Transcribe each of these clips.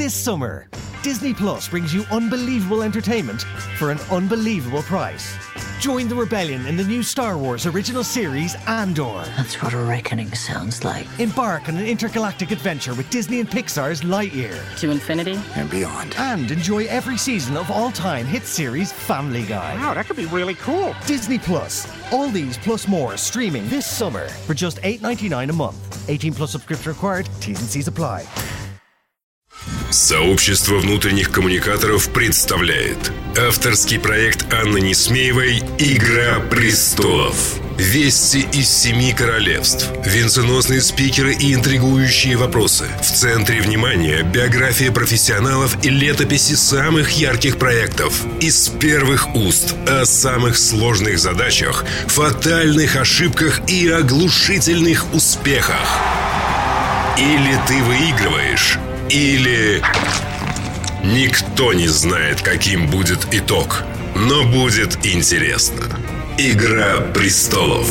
This summer, Disney Plus brings you unbelievable entertainment for an unbelievable price. Join the rebellion in the new Star Wars original series Andor. That's what a reckoning sounds like. Embark on an intergalactic adventure with Disney and Pixar's Lightyear. To infinity and beyond. And enjoy every season of all-time hit series Family Guy. Wow, that could be really cool. Disney Plus. All these plus more streaming this summer for just $8.99 a month. 18 plus subscription required. T's and C's apply. Сообщество внутренних коммуникаторов представляет авторский проект Анны Несмеевой «Игра престолов». Вести из семи королевств, венценосные спикеры и интригующие вопросы. В центре внимания биография профессионалов и летописи самых ярких проектов. Из первых уст о самых сложных задачах, фатальных ошибках и оглушительных успехах. Или ты выигрываешь, или никто не знает, каким будет итог. Но будет интересно. Игра престолов.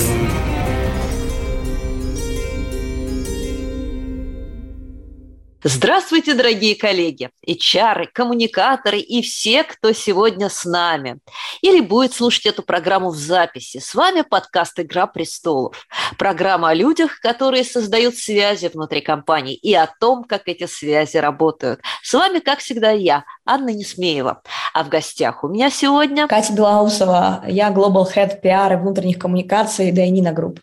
Здравствуйте, дорогие коллеги, HR, коммуникаторы и все, кто сегодня с нами. Или будет слушать эту программу в записи. С вами подкаст «Игра престолов». Программа о людях, которые создают связи внутри компаний и о том, как эти связи работают. С вами, как всегда, я, Анна Несмеева. А в гостях у меня сегодня... Катя Белоусова, я Global Head PR и внутренних коммуникаций Дайнина Group.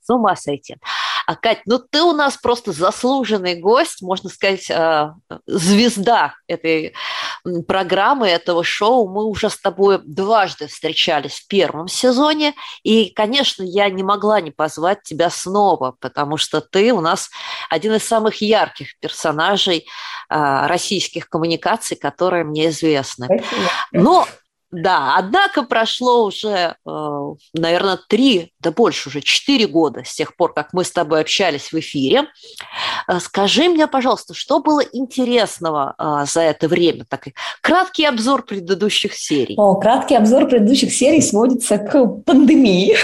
С ума сойти. А, Кать, ну ты у нас просто заслуженный гость, можно сказать, э, звезда этой программы, этого шоу. Мы уже с тобой дважды встречались в первом сезоне, и, конечно, я не могла не позвать тебя снова, потому что ты у нас один из самых ярких персонажей э, российских коммуникаций, которые мне известны. Спасибо. Но да, однако прошло уже, э, наверное, три, да больше уже, четыре года с тех пор, как мы с тобой общались в эфире. Э, скажи мне, пожалуйста, что было интересного э, за это время? Такой краткий обзор предыдущих серий. О, краткий обзор предыдущих серий сводится к пандемии.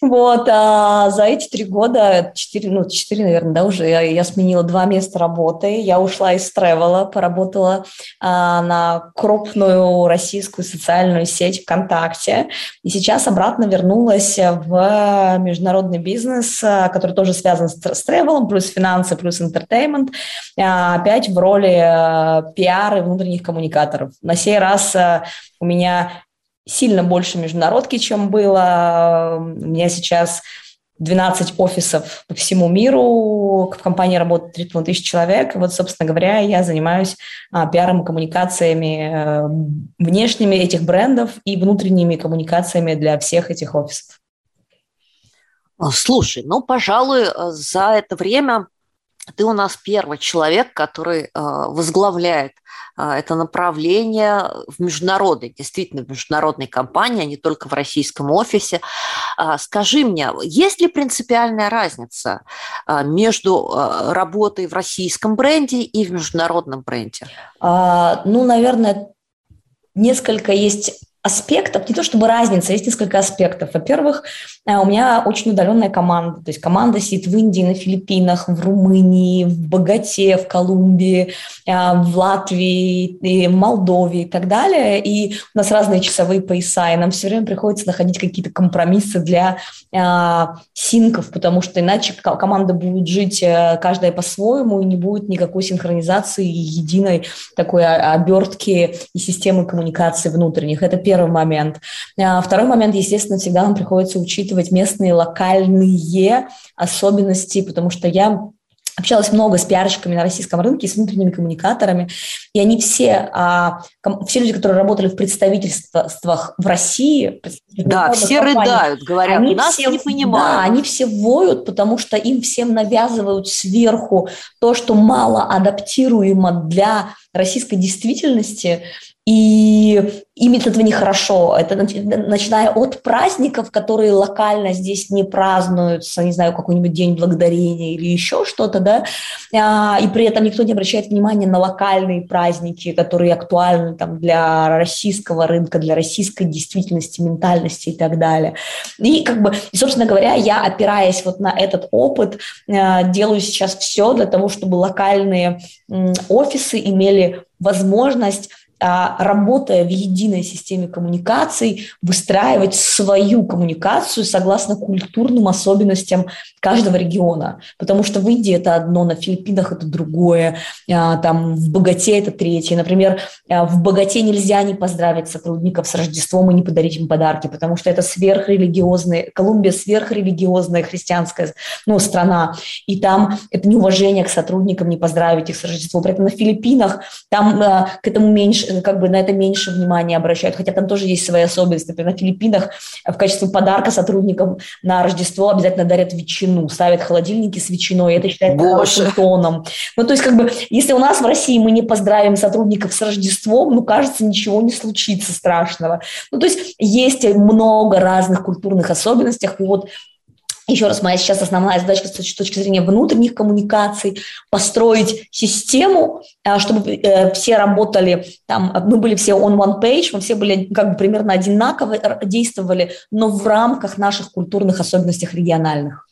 Вот, а за эти три года, четыре, ну, четыре, наверное, да, уже я, я сменила два места работы. Я ушла из тревела, поработала а, на крупную российскую социальную сеть ВКонтакте. И сейчас обратно вернулась в международный бизнес, а, который тоже связан с, с тревелом, плюс финансы, плюс интертеймент. А, опять в роли а, пиар и внутренних коммуникаторов. На сей раз а, у меня сильно больше международки, чем было. У меня сейчас 12 офисов по всему миру, в компании работает 30 тысяч человек. Вот, собственно говоря, я занимаюсь а, пиаром и коммуникациями а, внешними этих брендов и внутренними коммуникациями для всех этих офисов. Слушай, ну, пожалуй, за это время ты у нас первый человек, который э, возглавляет э, это направление в международной, действительно в международной компании, а не только в российском офисе. Э, скажи мне, есть ли принципиальная разница между работой в российском бренде и в международном бренде? А, ну, наверное, несколько есть аспектов, не то чтобы разница, есть несколько аспектов. Во-первых, э, у меня очень удаленная команда, то есть команда сидит в Индии, на Филиппинах, в Румынии, в Богате, в Колумбии, э, в Латвии, в Молдове и так далее. И у нас разные часовые пояса, и нам все время приходится находить какие-то компромиссы для э, синков, потому что иначе команда будет жить каждая по-своему, и не будет никакой синхронизации единой такой обертки и системы коммуникации внутренних. Это первое первый момент. А, второй момент, естественно, всегда нам приходится учитывать местные локальные особенности, потому что я общалась много с пиарщиками на российском рынке, с внутренними коммуникаторами, и они все, а, все люди, которые работали в представительствах в России, да, все рыдают, говорят, они нас все, не понимают. Да, они все воют, потому что им всем навязывают сверху то, что мало адаптируемо для российской действительности, и им от этого нехорошо. Это начиная от праздников, которые локально здесь не празднуются, не знаю, какой-нибудь День Благодарения или еще что-то, да, а, и при этом никто не обращает внимания на локальные праздники, которые актуальны там, для российского рынка, для российской действительности, ментальности и так далее. И, как бы, и, собственно говоря, я, опираясь вот на этот опыт, а, делаю сейчас все для того, чтобы локальные офисы имели возможность работая в единой системе коммуникаций, выстраивать свою коммуникацию согласно культурным особенностям каждого региона. Потому что в Индии это одно, на Филиппинах это другое, а, там в Богате это третье. Например, а, в Богате нельзя не поздравить сотрудников с Рождеством и не подарить им подарки, потому что это сверхрелигиозная, Колумбия сверхрелигиозная христианская ну, страна, и там это неуважение к сотрудникам, не поздравить их с Рождеством. При этом на Филиппинах там к этому меньше Как бы на это меньше внимания обращают, хотя там тоже есть свои особенности. Например, на Филиппинах в качестве подарка сотрудникам на Рождество обязательно дарят ветчину, ставят холодильники с ветчиной, это считается хорошим тоном. Ну, то есть, как бы, если у нас в России мы не поздравим сотрудников с Рождеством, ну, кажется, ничего не случится страшного. Ну, то есть, есть много разных культурных особенностей, и вот еще раз, моя сейчас основная задача с точки зрения внутренних коммуникаций – построить систему, а, чтобы э, все работали, там, мы были все on one page, мы все были как бы примерно одинаково действовали, но в рамках наших культурных особенностей региональных.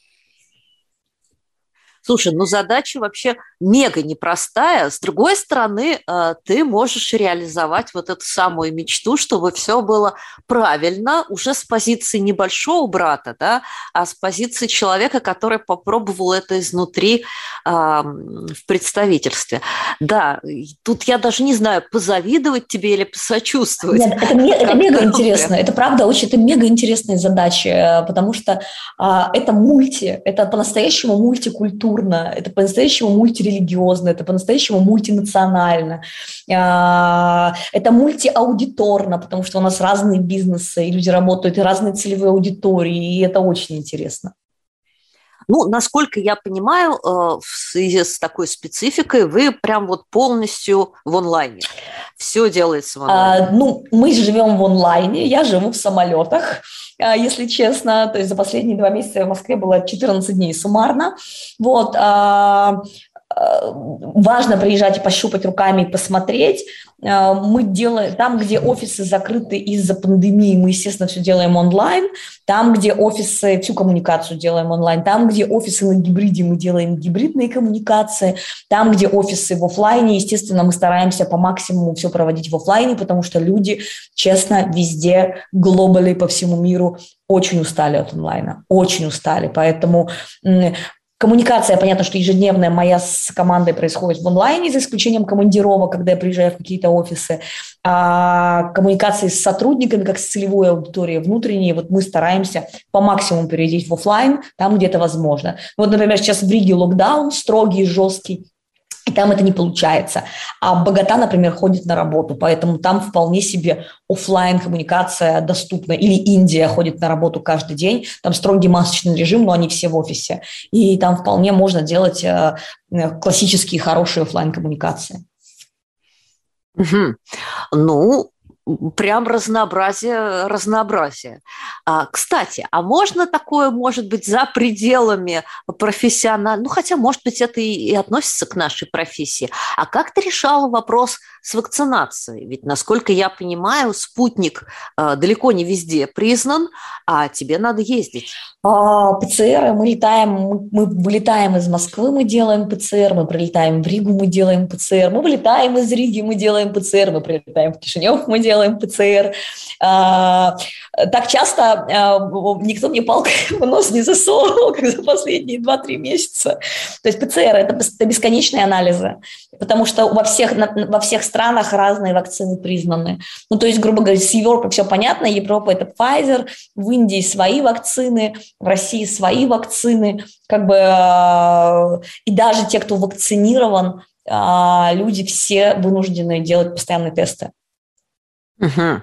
Слушай, ну задача вообще мега непростая. С другой стороны, э, ты можешь реализовать вот эту самую мечту, чтобы все было правильно уже с позиции небольшого брата, да, а с позиции человека, который попробовал это изнутри э, в представительстве. Да, тут я даже не знаю, позавидовать тебе или посочувствовать. Нет, это, это мега интересно. Это правда очень, это мега интересная задача, э, потому что э, это мульти, это по-настоящему мультикультура культурно, это по-настоящему мультирелигиозно, это по-настоящему мультинационально, а, это мультиаудиторно, потому что у нас разные бизнесы, и люди работают, и разные целевые аудитории, и это очень интересно. Ну, насколько я понимаю, э, в связи с такой спецификой вы прям вот полностью в онлайне. Все делается в онлайне. А, ну, мы живем в онлайне, я живу в самолетах, а, если честно. То есть за последние два месяца в Москве было 14 дней суммарно. Вот. А, важно приезжать и пощупать руками и посмотреть. Э, мы делаем там, где офисы закрыты из-за пандемии, мы, естественно, все делаем онлайн. Там, где офисы, всю коммуникацию делаем онлайн. Там, где офисы на гибриде, мы делаем гибридные коммуникации. Там, где офисы в офлайне, естественно, мы стараемся по максимуму все проводить в офлайне, потому что люди, честно, везде, глобально по всему миру очень устали от онлайна, очень устали. Поэтому Коммуникация, понятно, что ежедневная моя с командой происходит в онлайне, за исключением командировок, когда я приезжаю в какие-то офисы. А коммуникации с сотрудниками, как с целевой аудиторией внутренней, вот мы стараемся по максимуму перейти в офлайн, там, где это возможно. Вот, например, сейчас в Риге локдаун строгий, жесткий, там это не получается. А Богата, например, ходит на работу, поэтому там вполне себе офлайн коммуникация доступна. Или Индия ходит на работу каждый день, там строгий масочный режим, но они все в офисе. И там вполне можно делать э, классические хорошие офлайн коммуникации. Угу. Ну, прям разнообразие, разнообразие. А, кстати, а можно такое, может быть, за пределами профессионального, ну, хотя, может быть, это и, и относится к нашей профессии. А как ты решала вопрос с вакцинацией? Ведь, насколько я понимаю, спутник а, далеко не везде признан, а тебе надо ездить. А, ПЦР, мы летаем, мы, мы из Москвы, мы делаем ПЦР, мы прилетаем в Ригу, мы делаем ПЦР, мы вылетаем из Риги, мы делаем ПЦР, мы прилетаем в Кишинев, мы делаем ПЦР. А, так часто а, никто мне палкой в нос не засовывал, как за последние 2-3 месяца. То есть ПЦР – это бесконечные анализы, потому что во всех, во всех странах разные вакцины признаны. Ну, то есть, грубо говоря, с Европой все понятно, Европа – это Pfizer, в Индии свои вакцины, в России свои вакцины, как бы, а, и даже те, кто вакцинирован, люди все вынуждены делать постоянные тесты. Угу.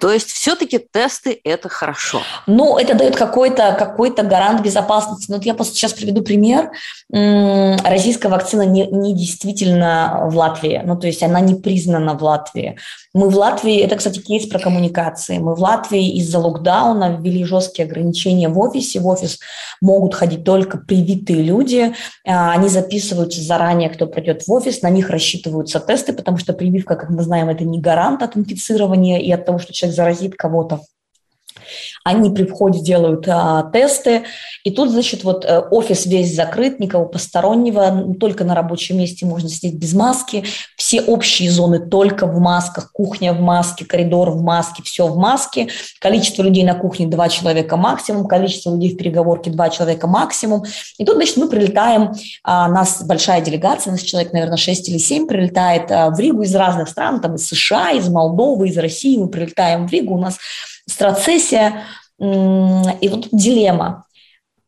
То есть все-таки тесты – это хорошо? Ну, это дает какой-то какой гарант безопасности. Но вот я просто сейчас приведу пример. Российская вакцина не, не действительно в Латвии. Ну, то есть она не признана в Латвии. Мы в Латвии, это, кстати, кейс про коммуникации. Мы в Латвии из-за локдауна ввели жесткие ограничения в офисе. В офис могут ходить только привитые люди. А, они записываются заранее, кто придет в офис, на них рассчитываются тесты, потому что прививка, как мы знаем, это не гарант от инфицирования и от того, что человек заразит кого-то. Они при входе делают а, тесты, и тут, значит, вот э, офис весь закрыт, никого постороннего, только на рабочем месте можно сидеть без маски, все общие зоны только в масках, кухня в маске, коридор в маске, все в маске, количество людей на кухне два человека максимум, количество людей в переговорке два человека максимум. И тут, значит, мы прилетаем, а, нас большая делегация, нас человек, наверное, 6 или 7 прилетает а, в Ригу из разных стран, там из США, из Молдовы, из России, мы прилетаем в Ригу, у нас страцессия, и вот дилемма.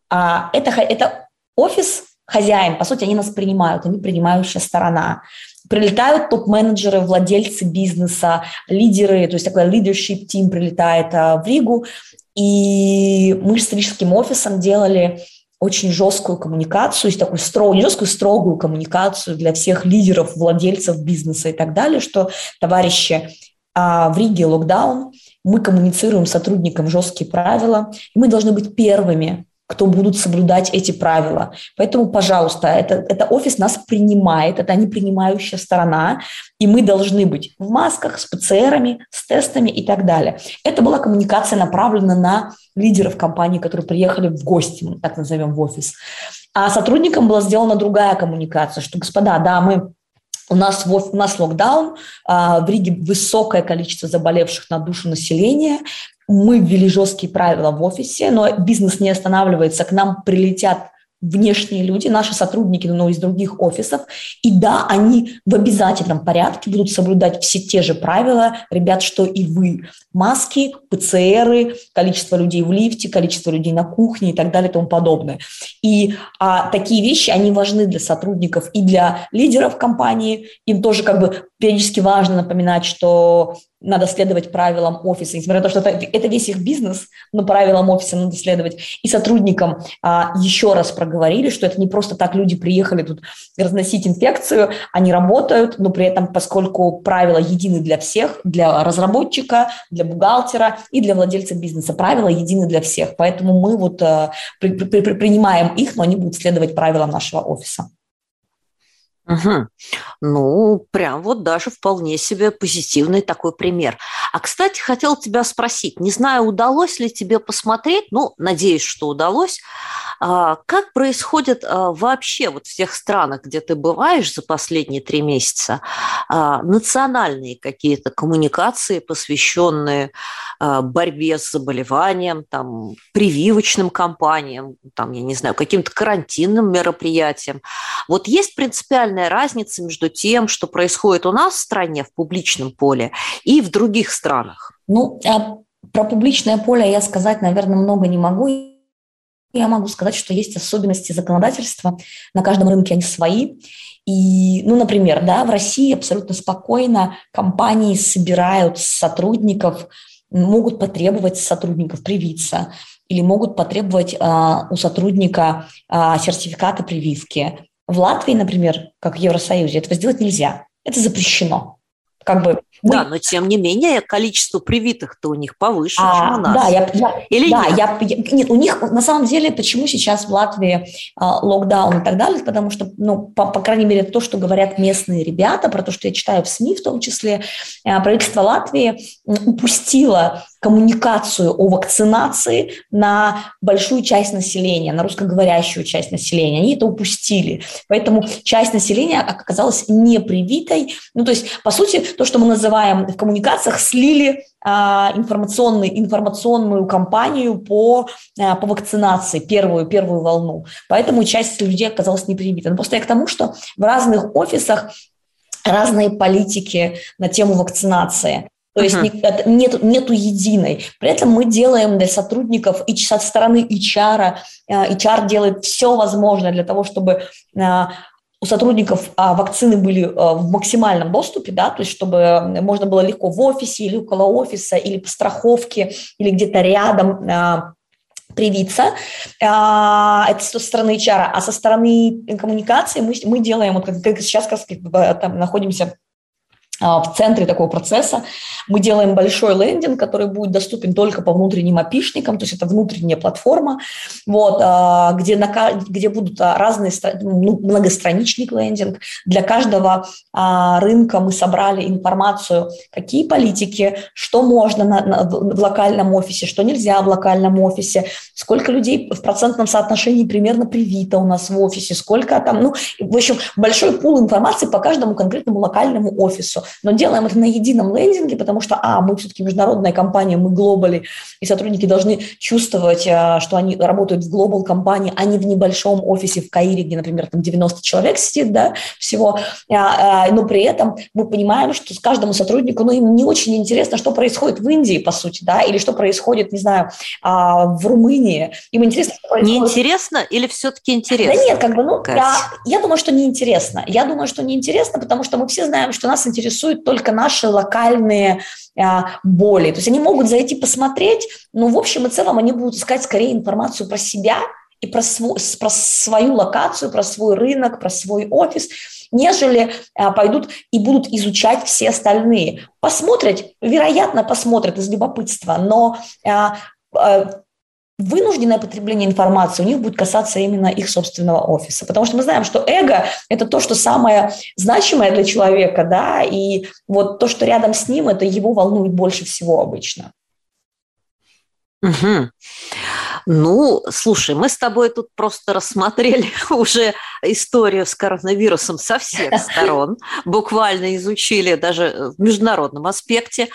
А это, это офис, хозяин, по сути, они нас принимают, они принимающая сторона. Прилетают топ-менеджеры, владельцы бизнеса, лидеры, то есть такой leadership team прилетает а, в Ригу, и мы с рижским офисом делали очень жесткую коммуникацию, такую строгую, не жесткую, строгую коммуникацию для всех лидеров, владельцев бизнеса и так далее, что, товарищи, а, в Риге локдаун, мы коммуницируем сотрудникам жесткие правила, и мы должны быть первыми, кто будут соблюдать эти правила. Поэтому, пожалуйста, это, это офис нас принимает, это не принимающая сторона, и мы должны быть в масках, с ПЦРами, с тестами и так далее. Это была коммуникация направлена на лидеров компании, которые приехали в гости, так назовем, в офис. А сотрудникам была сделана другая коммуникация, что, господа, да, мы у нас, у нас локдаун, а, в Риге высокое количество заболевших на душу населения. Мы ввели жесткие правила в офисе, но бизнес не останавливается. К нам прилетят внешние люди, наши сотрудники, но из других офисов. И да, они в обязательном порядке будут соблюдать все те же правила, ребят, что и вы. Маски, ПЦРы, количество людей в лифте, количество людей на кухне и так далее и тому подобное. И а, такие вещи, они важны для сотрудников и для лидеров компании. Им тоже как бы периодически важно напоминать, что надо следовать правилам офиса, несмотря на то, что это, это весь их бизнес, но правилам офиса надо следовать. И сотрудникам а, еще раз проговорили, что это не просто так люди приехали тут разносить инфекцию, они работают, но при этом, поскольку правила едины для всех, для разработчика, для бухгалтера и для владельца бизнеса, правила едины для всех. Поэтому мы вот а, при, при, при, принимаем их, но они будут следовать правилам нашего офиса. Угу. Ну, прям вот даже вполне себе позитивный такой пример. А, кстати, хотел тебя спросить, не знаю, удалось ли тебе посмотреть, ну, надеюсь, что удалось, как происходит а, вообще вот в тех странах, где ты бываешь за последние три месяца, а, национальные какие-то коммуникации, посвященные борьбе с заболеванием, там, прививочным кампаниям, там, я не знаю, каким-то карантинным мероприятиям. Вот есть принципиальная разница между тем, что происходит у нас в стране в публичном поле и в других странах? Ну, про публичное поле я сказать, наверное, много не могу я могу сказать, что есть особенности законодательства. На каждом рынке они свои. И, ну, например, да, в России абсолютно спокойно компании собирают сотрудников, могут потребовать сотрудников привиться или могут потребовать а, у сотрудника а, сертификата прививки. В Латвии, например, как в Евросоюзе, этого сделать нельзя. Это запрещено как бы... Да, но тем не менее количество привитых-то у них повыше, а, чем у нас. Да, я, я, Или да, нет? Я, я, нет, у них на самом деле, почему сейчас в Латвии а, локдаун и так далее, потому что, ну, по, по крайней мере, то, что говорят местные ребята, про то, что я читаю в СМИ в том числе, а, правительство Латвии упустило коммуникацию о вакцинации на большую часть населения, на русскоговорящую часть населения. Они это упустили. Поэтому часть населения оказалась непривитой. Ну, то есть, по сути, то, что мы называем в коммуникациях, слили а, информационный, информационную кампанию по, а, по вакцинации, первую, первую волну. Поэтому часть людей оказалась непривита. Но просто я к тому, что в разных офисах разные политики на тему вакцинации. То есть uh-huh. нет, нету единой. При этом мы делаем для сотрудников и со стороны HR, HR делает все возможное для того, чтобы у сотрудников а, вакцины были а, в максимальном доступе, да, то есть чтобы можно было легко в офисе или около офиса, или по страховке, или где-то рядом а, привиться. Это со стороны HR, а со стороны коммуникации мы, мы делаем, вот как, сейчас как, там находимся в центре такого процесса мы делаем большой лендинг, который будет доступен только по внутренним опишникам, то есть это внутренняя платформа, вот, а, где, на, где будут разные, ну, многостраничный лендинг. Для каждого а, рынка мы собрали информацию, какие политики, что можно на, на, в локальном офисе, что нельзя в локальном офисе, сколько людей в процентном соотношении примерно привито у нас в офисе, сколько там, ну, в общем, большой пул информации по каждому конкретному локальному офису но делаем это на едином лендинге, потому что, а, мы все-таки международная компания, мы глобали, и сотрудники должны чувствовать, а, что они работают в глобал компании, а не в небольшом офисе в Каире, где, например, там 90 человек сидит, да, всего, а, а, но при этом мы понимаем, что с каждому сотруднику, ну, им не очень интересно, что происходит в Индии, по сути, да, или что происходит, не знаю, в Румынии. Им интересно, что происходит... Неинтересно или все-таки интересно? Да нет, как бы, ну, я, я думаю, что неинтересно. Я думаю, что неинтересно, потому что мы все знаем, что нас интересует интересуют только наши локальные а, боли. То есть они могут зайти посмотреть, но в общем и целом они будут искать скорее информацию про себя и про, свой, про свою локацию, про свой рынок, про свой офис, нежели а, пойдут и будут изучать все остальные. Посмотрят, вероятно, посмотрят из любопытства, но а, а, вынужденное потребление информации у них будет касаться именно их собственного офиса. Потому что мы знаем, что эго – это то, что самое значимое для человека, да, и вот то, что рядом с ним, это его волнует больше всего обычно. Угу. Ну, слушай, мы с тобой тут просто рассмотрели уже историю с коронавирусом со всех сторон, буквально изучили даже в международном аспекте.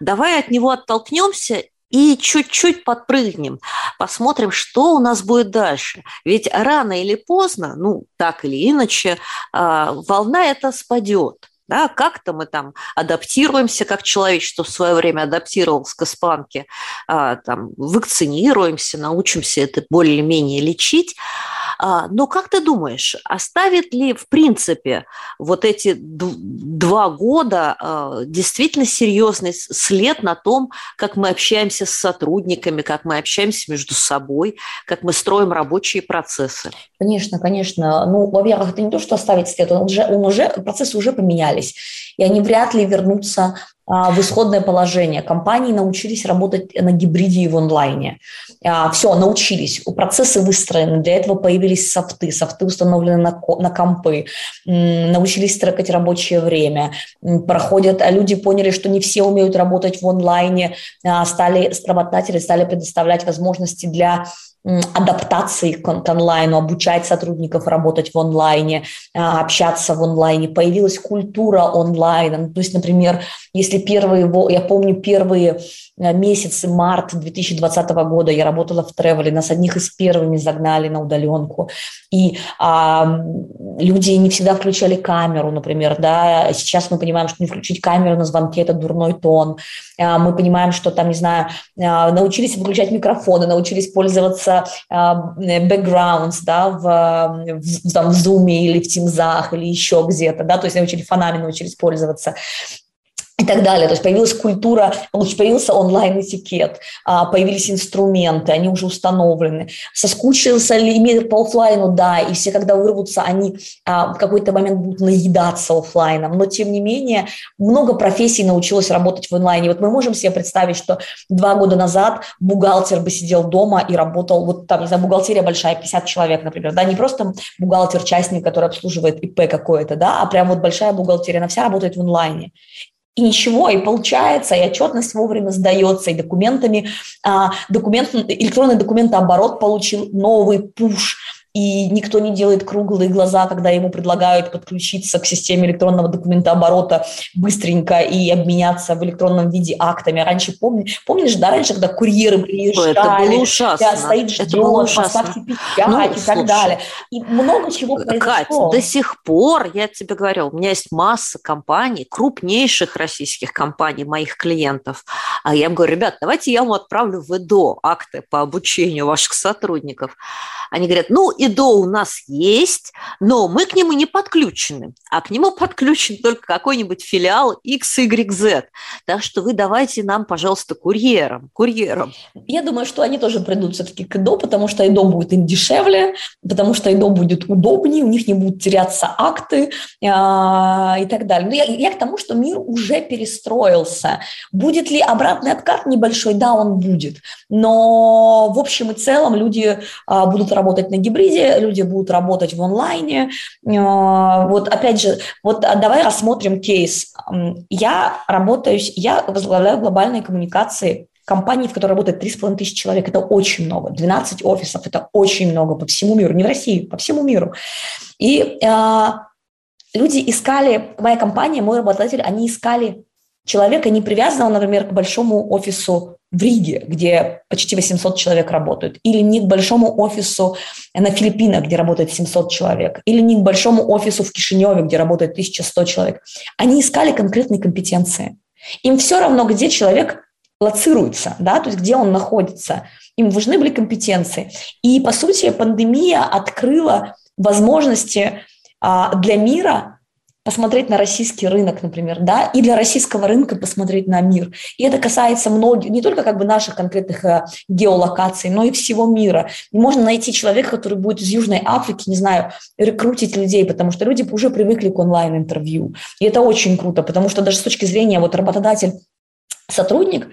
Давай от него оттолкнемся и чуть-чуть подпрыгнем, посмотрим, что у нас будет дальше. Ведь рано или поздно, ну, так или иначе, а, волна эта спадет. Да, как-то мы там адаптируемся, как человечество в свое время адаптировалось к испанке, а, там, вакцинируемся, научимся это более-менее лечить. А, но как ты думаешь, оставит ли в принципе вот эти два года а, действительно серьезный след на том, как мы общаемся с сотрудниками, как мы общаемся между собой, как мы строим рабочие процессы? Конечно, конечно. Ну, во-первых, это не то, что оставить след, он уже, он уже, процессы уже поменялись, и они вряд ли вернутся в исходное положение. Компании научились работать на гибриде и в онлайне. А, Все, научились. Процессы выстроены. Для этого появились софты. Софты установлены на, на компы. Научились трекать рабочее время. Проходят, а люди поняли, что не все умеют работать в онлайне. Стали, работодатели стали предоставлять возможности для адаптации к, онлайну, обучать сотрудников работать в онлайне, а, общаться в онлайне. Появилась культура онлайна. Ну, то есть, например, если первые, я помню первые месяцы, март 2020 года я работала в тревеле, нас одних из первыми загнали на удаленку. И а, люди не всегда включали камеру, например, да, сейчас мы понимаем, что не включить камеру на звонке – это дурной тон. А, мы понимаем, что там, не знаю, а, научились выключать микрофоны, научились пользоваться а, backgrounds, да, в, в, там, в Zoom или в Teams или еще где-то, да, то есть научили фонами научились пользоваться и так далее. То есть появилась культура, появился онлайн-этикет, а, появились инструменты, они уже установлены. Соскучился ли мир по офлайну? Да, и все, когда вырвутся, они а, в какой-то момент будут наедаться офлайном. Но, тем не менее, много профессий научилось работать в онлайне. Вот мы можем себе представить, что два года назад бухгалтер бы сидел дома и работал, вот там, не знаю, бухгалтерия большая, 50 человек, например, да, не просто бухгалтер-частник, который обслуживает ИП какое-то, да, а прям вот большая бухгалтерия, она вся работает в онлайне и ничего, и получается, и отчетность вовремя сдается, и документами, а, документ, электронный документооборот получил новый пуш, и никто не делает круглые глаза, когда ему предлагают подключиться к системе электронного документооборота быстренько и обменяться в электронном виде актами. Раньше, помни, помнишь, да, раньше, когда курьеры приезжали, это было ужасно. Да, стоит, ждет, это было поставьте печать ну, и так слушай, далее. И много чего произошло. Кать, до сих пор, я тебе говорю, у меня есть масса компаний, крупнейших российских компаний, моих клиентов, а я им говорю, ребят, давайте я вам отправлю в ЭДО акты по обучению ваших сотрудников. Они говорят, ну, ИДО у нас есть, но мы к нему не подключены, а к нему подключен только какой-нибудь филиал XYZ. Так что вы давайте нам, пожалуйста, курьером, курьером. Я думаю, что они тоже придут все-таки к ИДО, потому что ИДО будет им дешевле, потому что ИДО будет удобнее, у них не будут теряться акты а, и так далее. Но я, я к тому, что мир уже перестроился. Будет ли обратный откат небольшой? Да, он будет. Но в общем и целом люди а, будут работать на гибриде, люди будут работать в онлайне. А, вот опять же, вот а, давай рассмотрим кейс. Я работаю, я возглавляю глобальные коммуникации компании, в которой работает 3,5 тысячи человек, это очень много. 12 офисов – это очень много по всему миру. Не в России, по всему миру. И э, люди искали, моя компания, мой работодатель, они искали человека, не привязанного, например, к большому офису в Риге, где почти 800 человек работают, или не к большому офису на Филиппинах, где работает 700 человек, или не к большому офису в Кишиневе, где работает 1100 человек. Они искали конкретные компетенции. Им все равно, где человек лоцируется, да, то есть где он находится. Им важны были компетенции. И, по сути, пандемия открыла возможности а, для мира посмотреть на российский рынок, например, да, и для российского рынка посмотреть на мир. И это касается многих, не только как бы наших конкретных э, геолокаций, но и всего мира. Можно найти человека, который будет из Южной Африки, не знаю, рекрутить людей, потому что люди уже привыкли к онлайн-интервью. И это очень круто, потому что даже с точки зрения вот работодатель сотрудник,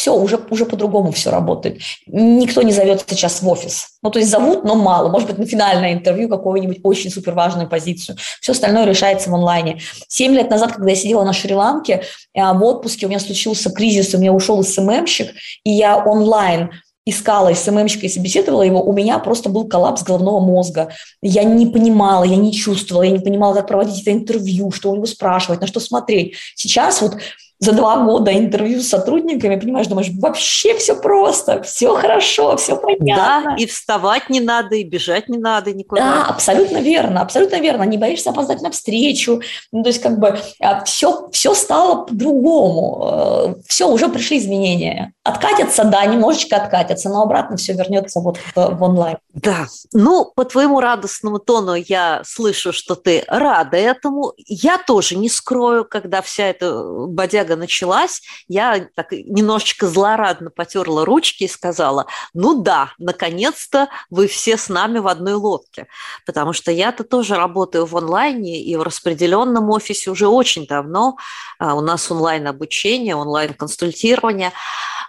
все, уже, уже по-другому все работает. Никто не зовет сейчас в офис. Ну, то есть зовут, но мало. Может быть, на финальное интервью какую-нибудь очень супер важную позицию. Все остальное решается в онлайне. Семь лет назад, когда я сидела на Шри-Ланке э, в отпуске, у меня случился кризис, у меня ушел СММщик, и я онлайн искала СММщика и собеседовала его, у меня просто был коллапс головного мозга. Я не понимала, я не чувствовала, я не понимала, как проводить это интервью, что у него спрашивать, на что смотреть. Сейчас вот за два года интервью с сотрудниками, понимаешь, думаешь, вообще все просто, все хорошо, все понятно. Да, и вставать не надо, и бежать не надо никуда. Да, абсолютно верно, абсолютно верно. Не боишься опоздать на встречу. Ну, то есть как бы все, а, все стало по-другому. Э, все, уже пришли изменения. Откатятся, да, немножечко откатятся, но обратно все вернется вот в, в онлайн. Да, ну, по твоему радостному тону я слышу, что ты рада этому. Я тоже не скрою, когда вся эта бодяга сага началась, я так немножечко злорадно потерла ручки и сказала, ну да, наконец-то вы все с нами в одной лодке. Потому что я-то тоже работаю в онлайне и в распределенном офисе уже очень давно. А, у нас онлайн-обучение, онлайн-консультирование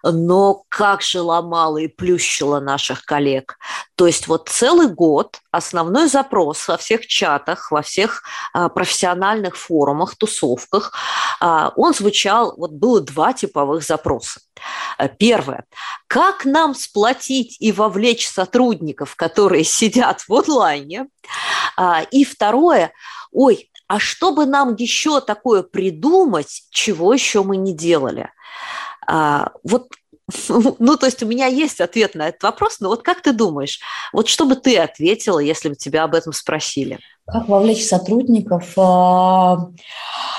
но как же ломала и плющила наших коллег. То есть вот целый год основной запрос во всех чатах, во всех а, профессиональных форумах, тусовках, а, он звучал, вот было два типовых запроса. Э, первое. Как нам сплотить и вовлечь сотрудников, которые сидят в онлайне? А, и второе. Ой, а что бы нам еще такое придумать, чего еще мы не делали? А, вот ну, то есть у меня есть ответ на этот вопрос, но вот как ты думаешь, вот что бы ты ответила, если бы тебя об этом спросили? Как вовлечь сотрудников? А,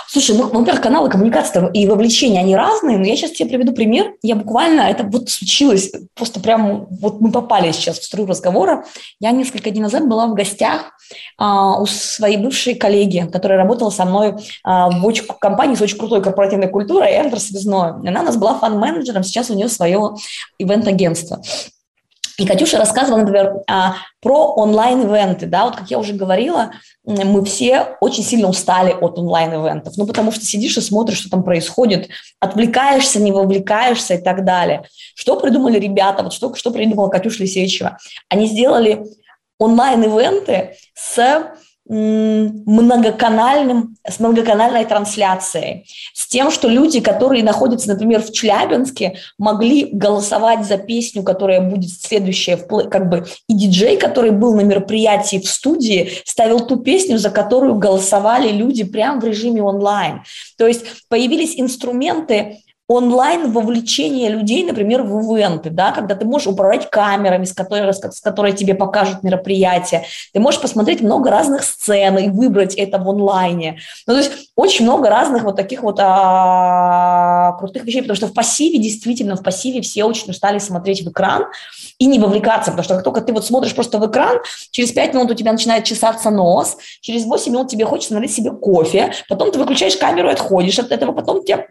слушай, ну, во-первых, каналы коммуникации и вовлечения, они разные, но я сейчас тебе приведу пример. Я буквально, это вот случилось, просто прям, вот мы попали сейчас в струю разговора. Я несколько дней назад была в гостях а, у своей бывшей коллеги, которая работала со мной а, в очень, компании с очень крутой корпоративной культурой, Эндер Связной. Она у нас была фан-менеджером, сейчас у нее свое ивент-агентство. И Катюша рассказывала, например, а, про онлайн-ивенты. Да, вот как я уже говорила, мы все очень сильно устали от онлайн-ивентов. Ну, потому что сидишь и смотришь, что там происходит, отвлекаешься, не вовлекаешься и так далее. Что придумали ребята? Вот что, что придумала Катюша Лисевичева? Они сделали онлайн-ивенты с многоканальным, с многоканальной трансляцией, с тем, что люди, которые находятся, например, в Челябинске, могли голосовать за песню, которая будет следующая, как бы и диджей, который был на мероприятии в студии, ставил ту песню, за которую голосовали люди прямо в режиме онлайн. То есть появились инструменты онлайн вовлечение людей, например, в ивенты, да, когда ты можешь управлять камерами, с которой, с которой тебе покажут мероприятие, ты можешь посмотреть много разных сцен и выбрать это в онлайне. Ну, то есть очень много разных вот таких вот а, крутых вещей, потому что в пассиве, действительно, в пассиве все очень устали смотреть в экран и не вовлекаться, потому что как только ты вот смотришь просто в экран, через 5 минут у тебя начинает чесаться нос, через 8 минут тебе хочется налить себе кофе, потом ты выключаешь камеру и отходишь от этого, потом тебе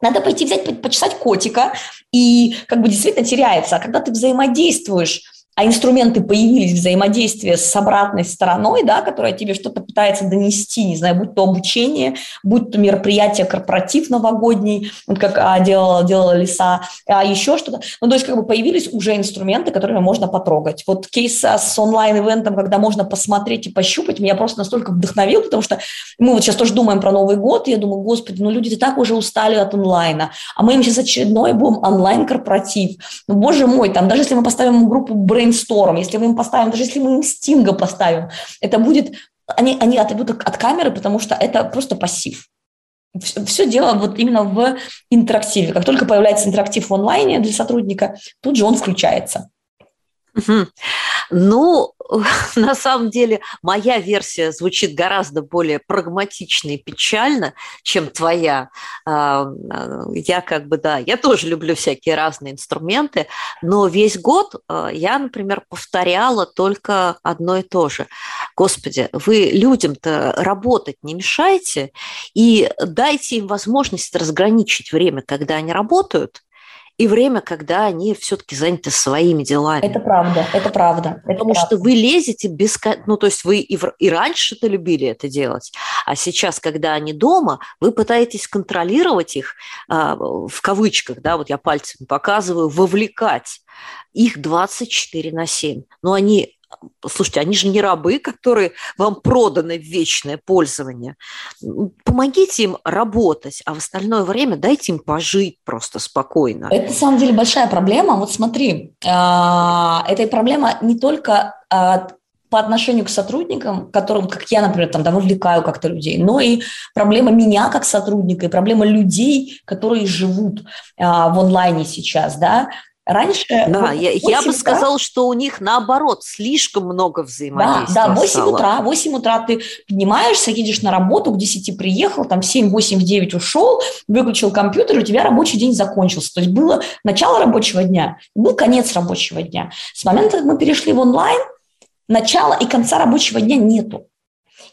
надо пойти взять, почесать котика, и как бы действительно теряется. А когда ты взаимодействуешь а инструменты появились взаимодействия с обратной стороной, да, которая тебе что-то пытается донести, не знаю, будь то обучение, будь то мероприятие корпоратив новогодний, вот как а, делала, делала Лиса, а еще что-то. Ну, то есть как бы появились уже инструменты, которыми можно потрогать. Вот кейс а, с онлайн-ивентом, когда можно посмотреть и пощупать, меня просто настолько вдохновил, потому что мы вот сейчас тоже думаем про Новый год, и я думаю, господи, ну люди-то так уже устали от онлайна, а мы им сейчас очередной будем онлайн-корпоратив. Ну, боже мой, там даже если мы поставим группу Brain брейнсторм, если мы им поставим, даже если мы им стинга поставим, это будет, они, они отойдут от камеры, потому что это просто пассив. Все, все дело вот именно в интерактиве. Как только появляется интерактив в онлайне для сотрудника, тут же он включается. Ну, на самом деле, моя версия звучит гораздо более прагматично и печально, чем твоя. А, я как бы, да, я тоже люблю всякие разные инструменты, но весь год а, я, например, повторяла только одно и то же. Господи, вы людям-то работать не мешаете и дайте им возможность разграничить время, когда они работают, и время, когда они все-таки заняты своими делами. Это правда, это правда. Это Потому правда. что вы лезете без... Ну, то есть вы и, в... и раньше-то любили это делать, а сейчас, когда они дома, вы пытаетесь контролировать их, а, в кавычках, да, вот я пальцем показываю, вовлекать их 24 на 7. Но они слушайте, они же не рабы, которые вам проданы в вечное пользование. Помогите им работать, а в остальное время дайте им пожить просто спокойно. Это на самом деле большая проблема. Вот смотри, а, эта проблема не только а, по отношению к сотрудникам, которым, как я, например, там, да, вовлекаю как-то людей, но и проблема меня как сотрудника, и проблема людей, которые живут а, в онлайне сейчас, да, Раньше... Да, вот я, я бы сказала, что у них наоборот слишком много взаимодействия Да, да 8 стало. утра, 8 утра ты поднимаешься, едешь на работу, к 10 приехал, там 7, 8, 9 ушел, выключил компьютер, у тебя рабочий день закончился. То есть было начало рабочего дня, был конец рабочего дня. С момента, как мы перешли в онлайн, начала и конца рабочего дня нету.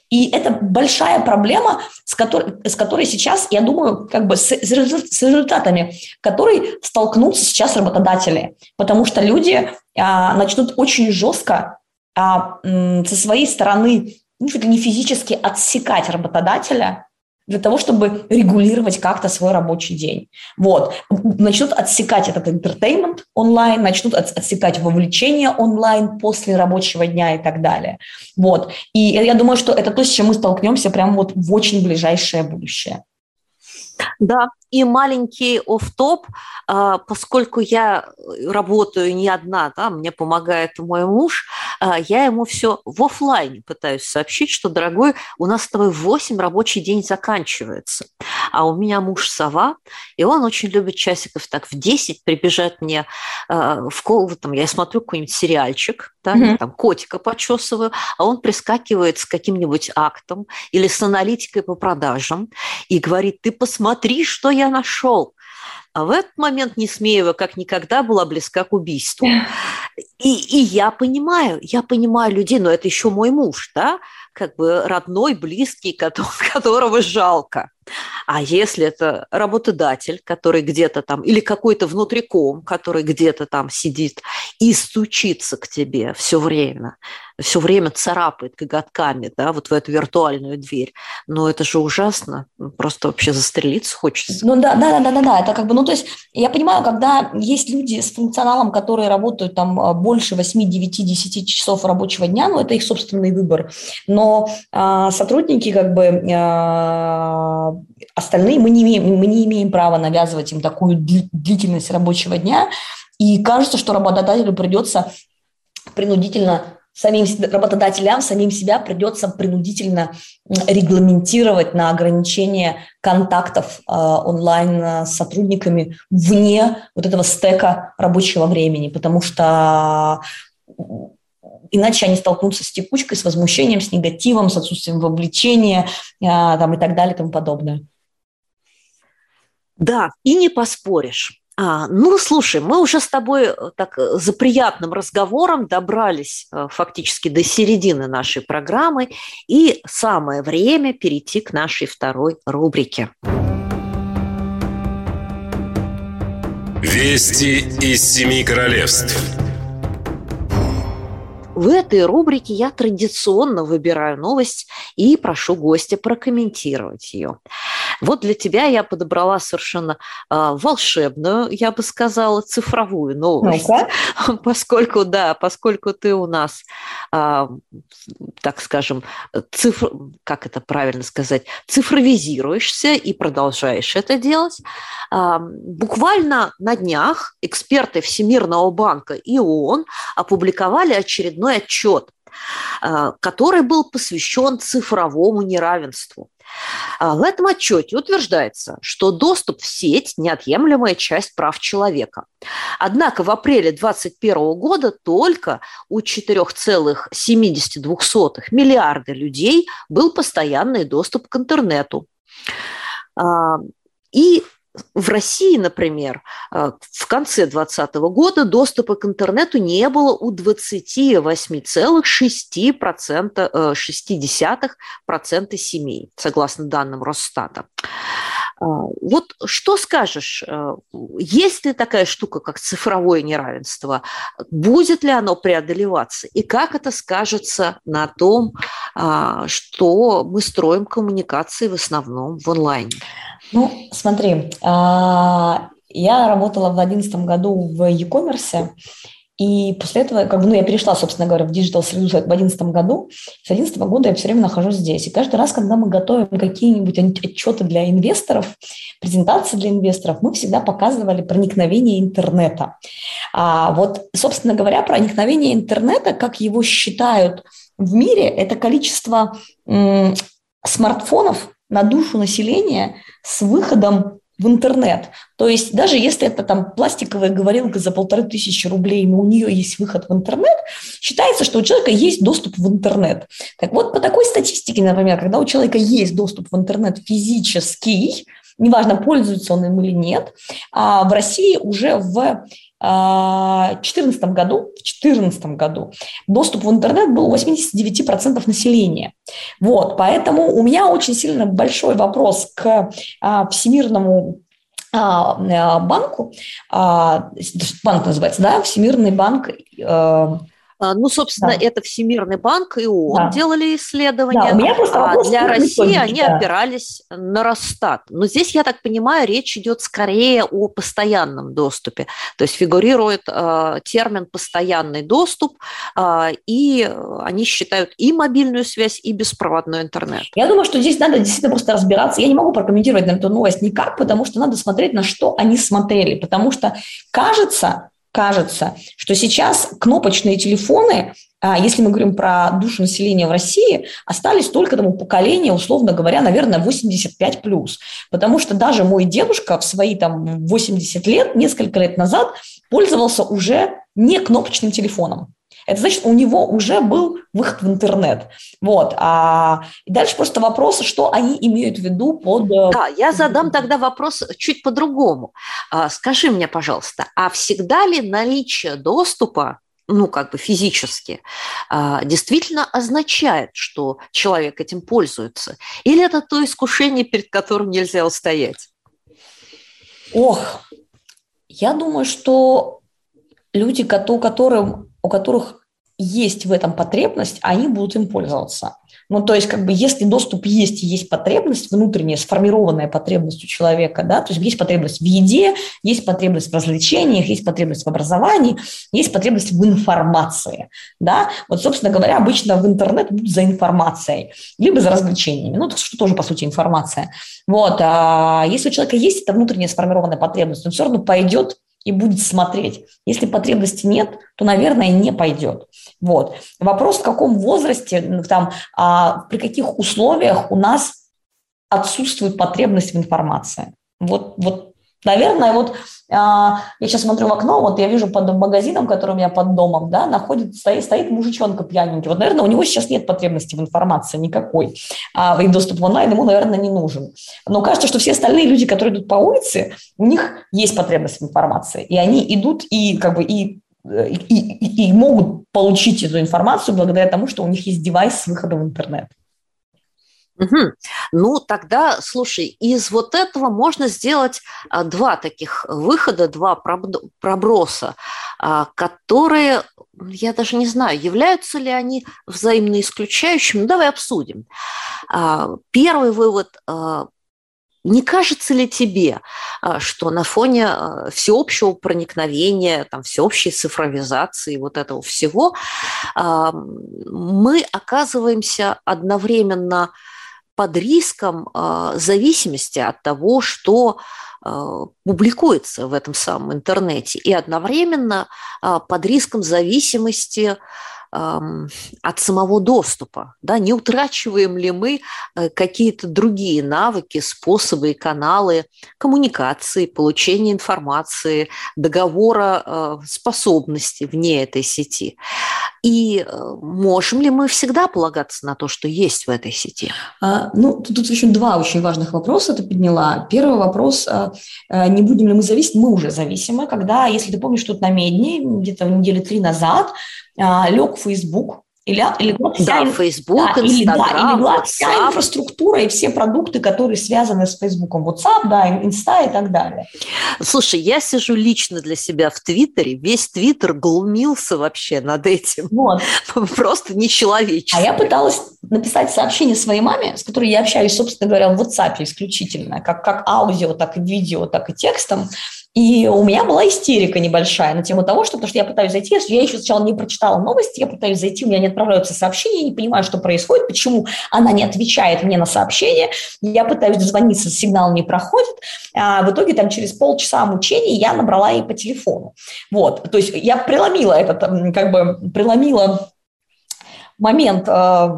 И это большая проблема, с которой, с которой сейчас, я думаю, как бы с, с результатами, которые столкнутся сейчас работодатели. Потому что люди а, начнут очень жестко а, со своей стороны ну, чуть ли не физически отсекать работодателя для того, чтобы регулировать как-то свой рабочий день. Вот. Начнут отсекать этот entertainment онлайн, начнут отсекать вовлечение онлайн после рабочего дня и так далее. Вот. И я думаю, что это то, с чем мы столкнемся прямо вот в очень ближайшее будущее. Да, и маленький оф-топ, а, поскольку я работаю не одна, да, мне помогает мой муж, а, я ему все в офлайне пытаюсь сообщить, что, дорогой, у нас с тобой 8 рабочий день заканчивается, а у меня муж сова, и он очень любит часиков так в 10 прибежать мне а, в комнату, там, я смотрю какой-нибудь сериальчик, да, mm-hmm. там котика почесываю, а он прискакивает с каким-нибудь актом или с аналитикой по продажам и говорит, ты посмотри, что я нашел. А в этот момент Несмеева как никогда была близка к убийству. И, и я понимаю, я понимаю людей, но это еще мой муж, да, как бы родной, близкий, которого жалко. А если это работодатель, который где-то там, или какой-то внутриком, который где-то там сидит и стучится к тебе все время, все время царапает коготками, да, вот в эту виртуальную дверь, ну это же ужасно, просто вообще застрелиться хочется. Ну да, да, да, да, да, это как бы, ну то есть я понимаю, когда есть люди с функционалом, которые работают там а, больше 8, 9, 10 часов рабочего дня, ну это их собственный выбор, но а, сотрудники как бы а, остальные мы не имеем, мы не имеем права навязывать им такую длительность рабочего дня, и кажется, что работодателю придется принудительно самим работодателям, самим себя придется принудительно регламентировать на ограничение контактов э, онлайн с сотрудниками вне вот этого стека рабочего времени, потому что иначе они столкнутся с текучкой, с возмущением, с негативом, с отсутствием вовлечения э, там, и так далее и тому подобное. Да, и не поспоришь. А, ну, слушай, мы уже с тобой э, так э, за приятным разговором добрались э, фактически до середины нашей программы, и самое время перейти к нашей второй рубрике. Вести из семи королевств. В этой рубрике я традиционно выбираю новость и прошу гостя прокомментировать ее. Вот для тебя я подобрала совершенно э, волшебную, я бы сказала, цифровую новость. ну Поскольку, да, поскольку ты у нас, э, так скажем, цифр, как это правильно сказать, цифровизируешься и продолжаешь это делать. Э, буквально на днях эксперты Всемирного банка и ООН опубликовали очередной отчет который был посвящен цифровому неравенству. А, в этом отчете утверждается, что доступ в сеть – неотъемлемая часть прав человека. Однако в апреле 2021 года только у 4,72 миллиарда людей был постоянный доступ к интернету. А, и в России, например, э, в конце 2020 года доступа к интернету не было у 28,6% 60% э, семей, согласно данным Росстата. А, вот что скажешь, э, есть ли такая штука, как цифровое неравенство? Будет ли оно преодолеваться? И как это скажется на том, а, что мы строим коммуникации в основном в онлайне? Ну, смотри, а, я работала в 2011 году в e-commerce, и после этого, как бы, ну, я перешла, собственно говоря, в digital среду в 2011 году. С 2011 года я все время нахожусь здесь. И каждый раз, когда мы готовим какие-нибудь отчеты для инвесторов, презентации для инвесторов, мы всегда показывали проникновение интернета. А вот, собственно говоря, проникновение интернета, как его считают в мире, это количество м- смартфонов на душу населения с выходом в интернет. То есть даже если это там пластиковая говорилка за полторы тысячи рублей, но у нее есть выход в интернет, считается, что у человека есть доступ в интернет. Так вот, по такой статистике, например, когда у человека есть доступ в интернет физический, неважно, пользуется он им или нет, а в России уже в 2014 а, году, в 2014 году доступ в интернет был у 89% населения. Вот, поэтому у меня очень сильно большой вопрос к а, Всемирному а, банку, банк называется, да, Всемирный банк а, ну, собственно, да. это Всемирный банк и ООН да. делали исследования. Да, а для России они да. опирались на Росстат. Но здесь, я так понимаю, речь идет скорее о постоянном доступе. То есть фигурирует э, термин «постоянный доступ», э, и они считают и мобильную связь, и беспроводной интернет. Я думаю, что здесь надо действительно просто разбираться. Я не могу прокомментировать на эту новость никак, потому что надо смотреть, на что они смотрели. Потому что кажется, кажется, что сейчас кнопочные телефоны, а, если мы говорим про душу населения в России, остались только тому поколения, условно говоря, наверное, 85 плюс. Потому что даже мой дедушка в свои там 80 лет, несколько лет назад, пользовался уже не кнопочным телефоном это значит, у него уже был выход в интернет. Вот. А, и дальше просто вопрос, что они имеют в виду под... Э, да, я задам тогда вопрос чуть по-другому. А, скажи мне, пожалуйста, а всегда ли наличие доступа ну, как бы физически, а, действительно означает, что человек этим пользуется? Или это то искушение, перед которым нельзя устоять? Ох, я думаю, что люди, у которых, у которых есть в этом потребность, они будут им пользоваться. Ну, то есть, как бы, если доступ есть и есть потребность, внутренняя, сформированная потребность у человека, да, то есть есть потребность в еде, есть потребность в развлечениях, есть потребность в образовании, есть потребность в информации, да. Вот, собственно говоря, обычно в интернет будут за информацией, либо за развлечениями, ну, что тоже, по сути, информация. Вот, а если у человека есть эта внутренняя сформированная потребность, он все равно пойдет и будет смотреть. Если потребности нет, то, наверное, не пойдет. Вот. Вопрос, в каком возрасте, там, а, при каких условиях у нас отсутствует потребность в информации. Вот, вот Наверное, вот а, я сейчас смотрю в окно, вот я вижу под магазином, который у меня под домом, да, находится, стоит, стоит мужичонка пьяненький. Вот, наверное, у него сейчас нет потребности в информации никакой, а, и доступ в онлайн ему, наверное, не нужен. Но кажется, что все остальные люди, которые идут по улице, у них есть потребность в информации, и они идут и как бы и и, и, и могут получить эту информацию благодаря тому, что у них есть девайс с выходом в интернет. Угу. Ну, тогда, слушай, из вот этого можно сделать а, два таких выхода, два проброса, а, которые, я даже не знаю, являются ли они взаимно исключающими. Ну, давай обсудим. А, первый вывод не кажется ли тебе, что на фоне всеобщего проникновения, там, всеобщей цифровизации вот этого всего, мы оказываемся одновременно под риском э, зависимости от того, что э, публикуется в этом самом интернете, и одновременно э, под риском зависимости от самого доступа. Да? Не утрачиваем ли мы какие-то другие навыки, способы и каналы коммуникации, получения информации, договора способности вне этой сети? И э, можем ли мы всегда полагаться на то, что есть в этой сети? А, ну, тут, еще два очень важных вопроса ты подняла. Первый вопрос, а, не будем ли мы зависеть? Мы уже зависимы, когда, если ты помнишь, тут на Медне, где-то недели три назад, а, лег Facebook, или, или была вся, да, Facebook, да, или, да, или была вся инфраструктура и все продукты, которые связаны с Facebook, WhatsApp, да, Инста и так далее. Слушай, я сижу лично для себя в Твиттере, весь Твиттер глумился вообще над этим. Вот. Просто нечеловечно. А я пыталась написать сообщение своей маме, с которой я общаюсь, собственно говоря, в WhatsApp исключительно, как, как аудио, так и видео, так и текстом. И у меня была истерика небольшая на тему того, что, потому что я пытаюсь зайти, я еще сначала не прочитала новости, я пытаюсь зайти, у меня не отправляются сообщения, я не понимаю, что происходит, почему она не отвечает мне на сообщения, я пытаюсь дозвониться, сигнал не проходит, а в итоге там через полчаса мучений я набрала ей по телефону. Вот, то есть я преломила этот, как бы преломила момент э,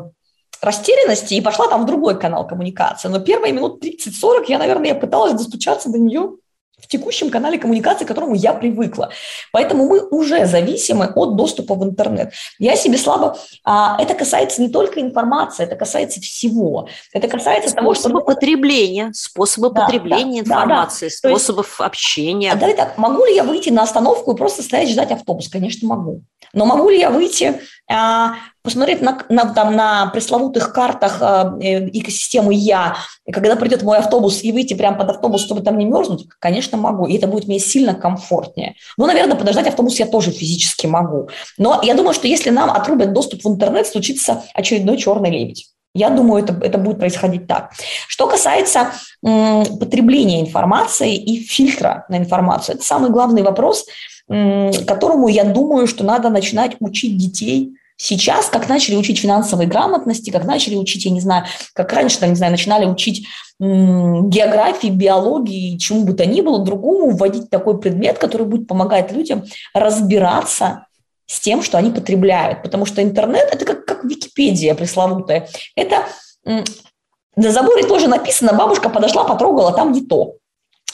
растерянности и пошла там в другой канал коммуникации. Но первые минут 30-40 я, наверное, я пыталась достучаться до нее в текущем канале коммуникации, к которому я привыкла. Поэтому мы уже зависимы от доступа в интернет. Я себе слабо... А, это касается не только информации, это касается всего. Это касается способа того, что... потребления, способа да, потребления да, информации, да, да. способов есть, общения. А давай так, могу ли я выйти на остановку и просто стоять ждать автобус? Конечно, могу. Но могу ли я выйти, а, посмотреть на, на, там, на пресловутых картах а, э, экосистемы «Я», и когда придет мой автобус, и выйти прямо под автобус, чтобы там не мерзнуть? Конечно, могу. И это будет мне сильно комфортнее. Ну, наверное, подождать автобус я тоже физически могу. Но я думаю, что если нам отрубят доступ в интернет, случится очередной черный лебедь. Я думаю, это, это будет происходить так. Что касается м, потребления информации и фильтра на информацию, это самый главный вопрос – которому, я думаю, что надо начинать учить детей сейчас, как начали учить финансовой грамотности, как начали учить, я не знаю, как раньше, не знаю, начинали учить географии, биологии, чему бы то ни было, другому вводить такой предмет, который будет помогать людям разбираться с тем, что они потребляют. Потому что интернет – это как, как Википедия пресловутая. Это на заборе тоже написано, бабушка подошла, потрогала, там не то.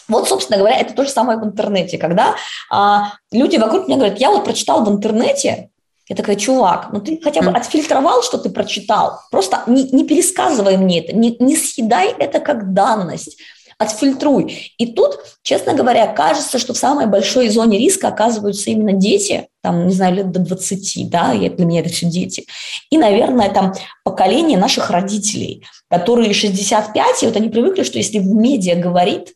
Вот, собственно говоря, это то же самое в интернете, когда а, люди вокруг меня говорят, я вот прочитал в интернете, я такая, чувак, ну ты хотя бы отфильтровал, что ты прочитал, просто не, не пересказывай мне это, не, не съедай это как данность, отфильтруй. И тут, честно говоря, кажется, что в самой большой зоне риска оказываются именно дети, там, не знаю, лет до 20, да, и для меня это все дети. И, наверное, там поколение наших родителей, которые 65, и вот они привыкли, что если в медиа говорит,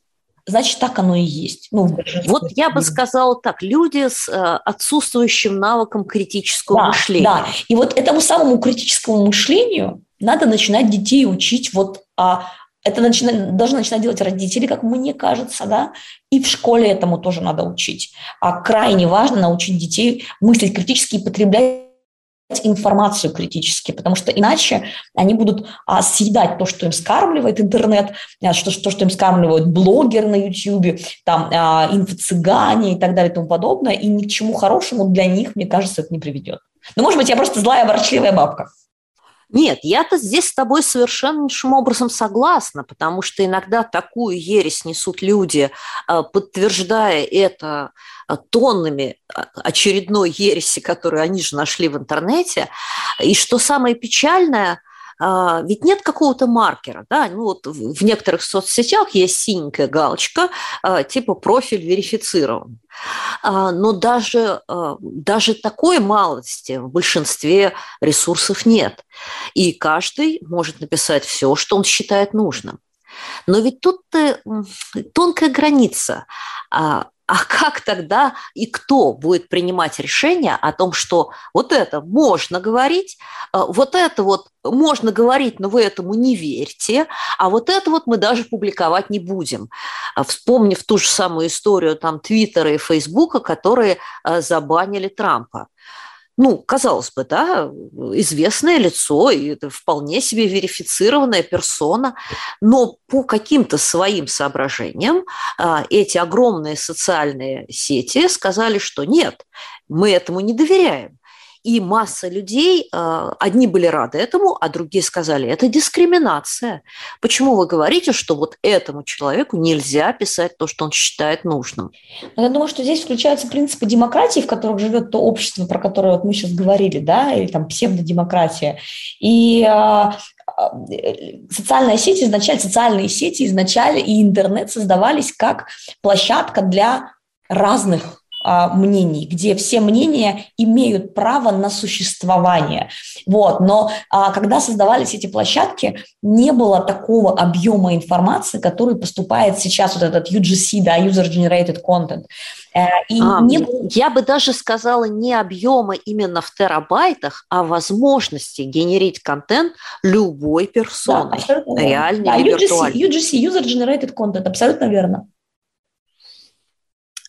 значит, так оно и есть. Ну, вот я бы сказала так, люди с э, отсутствующим навыком критического да, мышления. Да, и вот этому самому критическому мышлению надо начинать детей учить вот а, это начина, должны начинать делать родители, как мне кажется, да, и в школе этому тоже надо учить. А крайне важно научить детей мыслить критически и потреблять информацию критически, потому что иначе они будут а, съедать то, что им скармливает интернет, а, что, то, что им скармливают блогеры на YouTube, там, а, инфо-цыгане и так далее и тому подобное, и ни к чему хорошему для них, мне кажется, это не приведет. Но, может быть, я просто злая, ворчливая бабка. Нет, я-то здесь с тобой совершеннейшим образом согласна, потому что иногда такую ересь несут люди, а, подтверждая это тоннами а, очередной ереси, которую они же нашли в интернете. И что самое печальное – а, ведь нет какого-то маркера, да, ну вот в некоторых соцсетях есть синенькая галочка, а, типа профиль верифицирован. А, но даже, даже такой малости в большинстве ресурсов нет. И каждый может написать все, что он считает нужным. Но ведь тут тонкая граница. А как тогда и кто будет принимать решение о том, что вот это можно говорить, э, вот это вот можно говорить, но вы этому не верьте, а вот это вот мы даже публиковать не будем. Э, вспомнив ту же самую историю там Твиттера и Фейсбука, которые э, забанили Трампа ну, казалось бы, да, известное лицо, и это вполне себе верифицированная персона, но по каким-то своим соображениям а, эти огромные социальные сети сказали, что нет, мы этому не доверяем. И масса людей, а, одни были рады этому, а другие сказали, это дискриминация. Почему вы говорите, что вот этому человеку нельзя писать то, что он считает нужным? Ну, я думаю, что здесь включаются принципы демократии, в которых живет то общество, про которое вот мы сейчас говорили, да, или там псевдодемократия. И а, а, социальная сеть изначально, социальные сети изначально и интернет создавались как площадка для разных мнений, где все мнения имеют право на существование. Вот. Но а, когда создавались эти площадки, не было такого объема информации, который поступает сейчас, вот этот UGC, да, User-Generated Content. Э, и а, не... Я бы даже сказала не объема именно в терабайтах, а возможности генерить контент любой персоной, да, реальный да, или UGC, виртуальный. UGC, User-Generated Content, абсолютно верно.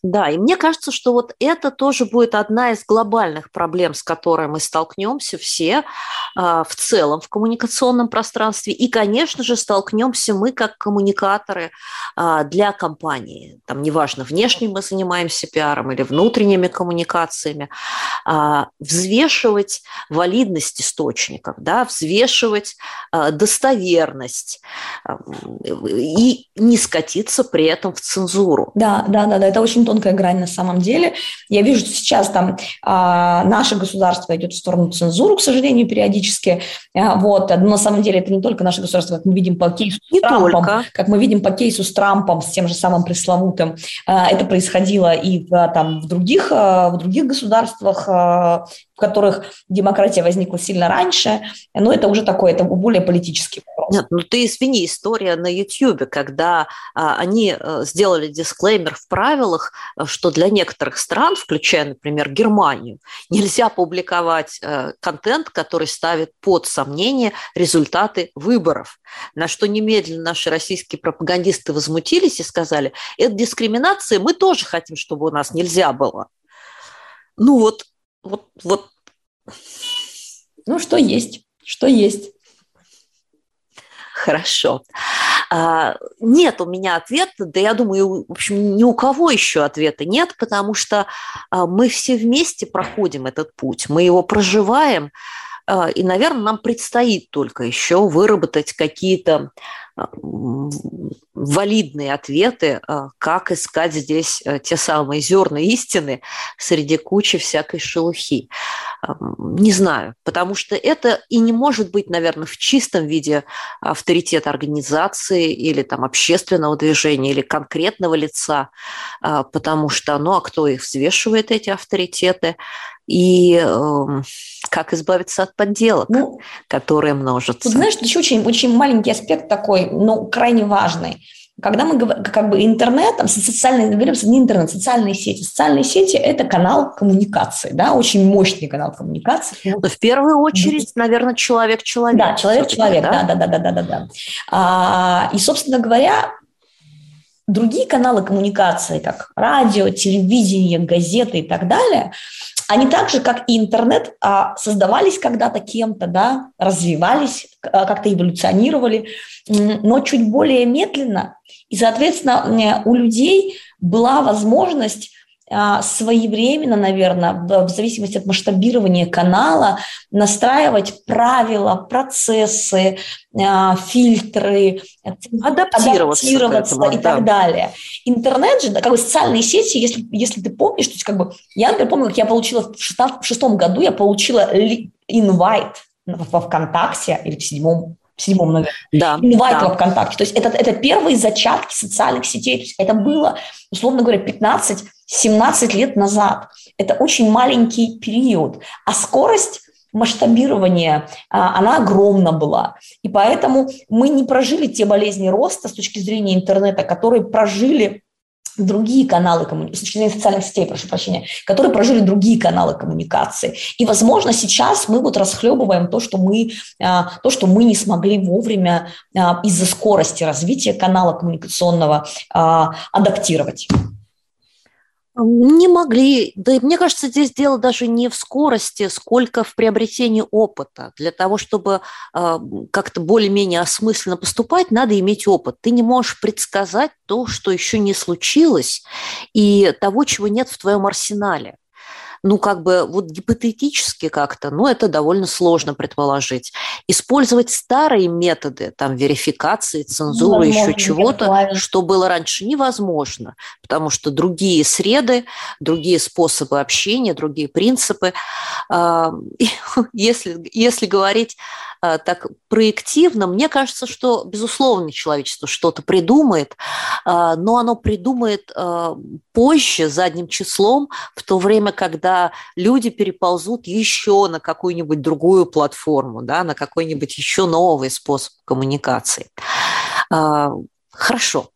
Да, и мне кажется, что вот это тоже будет одна из глобальных проблем, с которой мы столкнемся все а, в целом в коммуникационном пространстве. И, конечно же, столкнемся мы как коммуникаторы а, для компании. Там неважно, внешне мы занимаемся пиаром или внутренними коммуникациями. А, взвешивать валидность источников, да, взвешивать достоверность и не скатиться при этом в цензуру. Да, да, да, да, это очень тонкая грань на самом деле. Я вижу, что сейчас там а, наше государство идет в сторону цензуры, к сожалению, периодически. А, вот. Но на самом деле это не только наше государство, как мы видим по кейсу с не Трампом, только. как мы видим по кейсу с Трампом, с тем же самым пресловутым. А, это происходило и в, там, в, других, а, в других государствах, а, в которых демократия возникла сильно раньше, но это уже такое, это более политический вопрос. Нет, ну ты извини, история на YouTube, когда а, они а, сделали дисклеймер в правилах, а, что для некоторых стран, включая, например, Германию, нельзя публиковать а, контент, который ставит под сомнение результаты выборов. На что немедленно наши российские пропагандисты возмутились и сказали, это дискриминация, мы тоже хотим, чтобы у нас нельзя было. Ну вот вот, вот. Ну, что есть, что есть. Хорошо. Нет у меня ответа, да я думаю, в общем, ни у кого еще ответа нет, потому что а, мы все вместе проходим этот путь, мы его проживаем, а, и, наверное, нам предстоит только еще выработать какие-то валидные ответы, а, как искать здесь э, те самые зерна истины среди кучи всякой шелухи. Не знаю, потому что это и не может быть, наверное, в чистом виде авторитет организации или там общественного движения или конкретного лица, а, потому что, ну, а кто их взвешивает, эти авторитеты? И э, как избавиться от подделок, ну, которые множатся. Тут, знаешь, еще очень, очень маленький аспект такой, но крайне важный. Когда мы говорим, как бы интернет, там, социальные, говорим, не интернет, социальные сети. Социальные сети – это канал коммуникации, да, очень мощный канал коммуникации. Но в первую очередь, наверное, человек-человек. Да, человек-человек, да, да, да, да, да, да. да. А, и, собственно говоря, другие каналы коммуникации, как радио, телевидение, газеты и так далее – они так же, как и интернет, а, создавались когда-то кем-то, да, развивались, а, как-то эволюционировали, но чуть более медленно. И, соответственно, у людей была возможность своевременно, наверное, в зависимости от масштабирования канала, настраивать правила, процессы, а, фильтры, адаптироваться, адаптироваться и да. так далее. Интернет же, как бы социальные сети, если, если ты помнишь, то есть как бы, я, например, помню, как я получила в шестом году, я получила инвайт во ВКонтакте или в седьмом в седьмом, наверное, да, инвайт да. ВКонтакте. То есть это, это первые зачатки социальных сетей. То есть это было, условно говоря, 15-17 лет назад. Это очень маленький период. А скорость масштабирования, а, она огромна была. И поэтому мы не прожили те болезни роста с точки зрения интернета, которые прожили другие каналы коммуникации, с точки зрения социальных сетей, прошу прощения, которые прожили другие каналы коммуникации. И, возможно, сейчас мы вот расхлебываем то, что мы, а, то, что мы не смогли вовремя а, из-за скорости развития канала коммуникационного а, адаптировать. Не могли. Да мне кажется, здесь дело даже не в скорости, сколько в приобретении опыта. Для того, чтобы э, как-то более-менее осмысленно поступать, надо иметь опыт. Ты не можешь предсказать то, что еще не случилось, и того, чего нет в твоем арсенале ну, как бы вот гипотетически как-то, ну, это довольно сложно предположить. Использовать старые методы, там, верификации, цензуры, еще чего-то, что было раньше, невозможно, потому что другие среды, другие способы общения, другие принципы. А, если, если говорить а, так проективно, мне кажется, что, безусловно, человечество что-то придумает, а, но оно придумает позже, задним числом, в то время, когда люди переползут еще на какую-нибудь другую платформу, да, на какой-нибудь еще новый способ коммуникации. А, хорошо.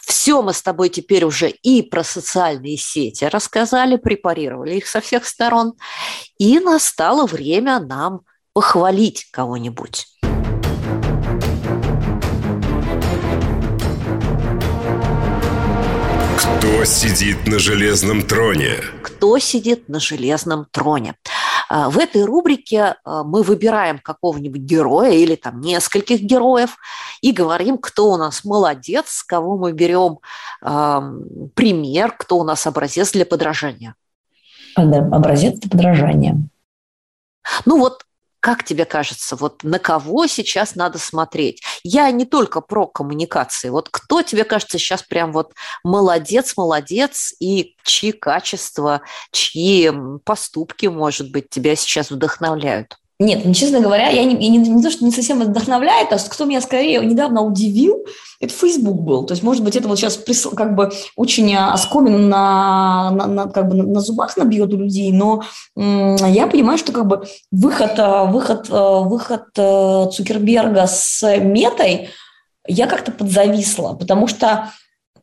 Все мы с тобой теперь уже и про социальные сети рассказали, препарировали их со всех сторон. И настало время нам похвалить кого-нибудь. Кто сидит на железном троне? Кто сидит на железном троне? А, в этой рубрике а, мы выбираем какого-нибудь героя или там нескольких героев и говорим, кто у нас молодец, кого мы берем э, пример, кто у нас образец для подражания. Образец для подражания. Ну вот как тебе кажется, вот на кого сейчас надо смотреть? Я не только про коммуникации. Вот кто тебе кажется сейчас прям вот молодец, молодец, и чьи качества, чьи поступки, может быть, тебя сейчас вдохновляют? Нет, ну, честно говоря, я не, не, не то, что не совсем вдохновляет, а кто меня скорее недавно удивил, это Facebook был. То есть, может быть, это вот сейчас как бы очень оскомину на, на, на, как бы на зубах набьет у людей, но я понимаю, что как бы выход, э, выход, э, выход Цукерберга с метой я как-то подзависла, потому что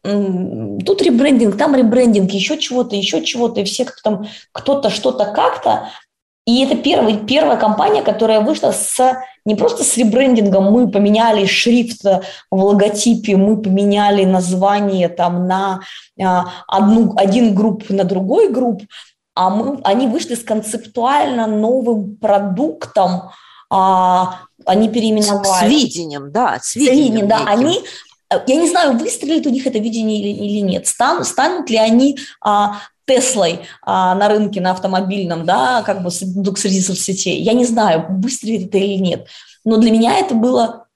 тут ребрендинг, там ребрендинг, еще чего-то, еще чего-то, и все как там кто-то что-то как-то, и это первый, первая компания, которая вышла с не просто с ребрендингом, мы поменяли шрифт в логотипе, мы поменяли название там на а, одну, один групп на другой групп, а мы, они вышли с концептуально новым продуктом, а, они переименовали. С видением, да, с видением. С видением да, они я не знаю, выстрелит у них это видение или, или нет, станут, станут ли они а, Теслой а, на рынке, на автомобильном, да, как бы среди соцсетей. Я не знаю, выстрелит это или нет. Но для меня это было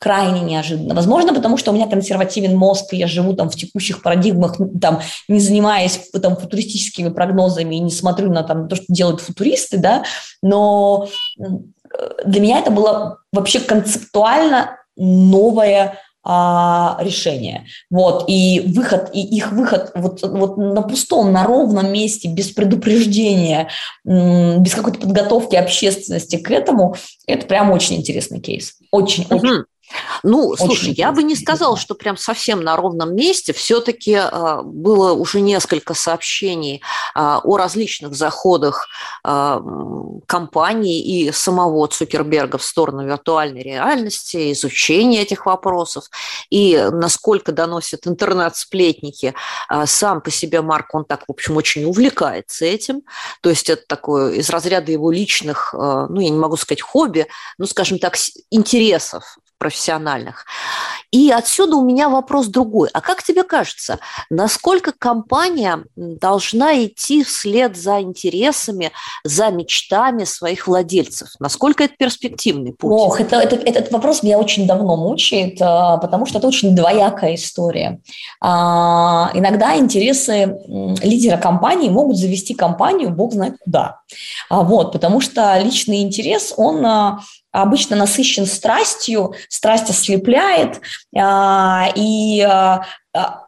крайне неожиданно. Возможно, потому что у меня консервативен мозг, и я живу там в текущих парадигмах, там, не занимаясь там, футуристическими прогнозами и не смотрю на там, то, что делают футуристы, да, но для меня это было вообще концептуально новое а, решение. Вот, и выход, и их выход вот, вот на пустом, на ровном месте, без предупреждения, без какой-то подготовки общественности к этому, это прям очень интересный кейс. Очень, угу. очень. Ну, Очень слушай, я бы не сказала, что прям совсем на ровном месте. Все-таки э, было уже несколько сообщений э, о различных заходах э, компании и самого Цукерберга в сторону виртуальной реальности, изучения этих вопросов. И насколько доносят интернет-сплетники, э, сам по себе Марк, он так, в общем, очень увлекается этим. То есть это такое из разряда его личных, э, ну, я не могу сказать хобби, ну, скажем так, интересов профессиональных. И отсюда у меня вопрос другой. А как тебе кажется, насколько компания должна идти вслед за интересами, за мечтами своих владельцев? Насколько это перспективный путь? Ох, это, это, этот вопрос меня очень давно мучает, а, потому что это очень двоякая история. А, иногда интересы лидера компании могут завести компанию бог знает куда. А, вот, потому что личный интерес, он обычно насыщен страстью, страсть ослепляет, а, и а, а,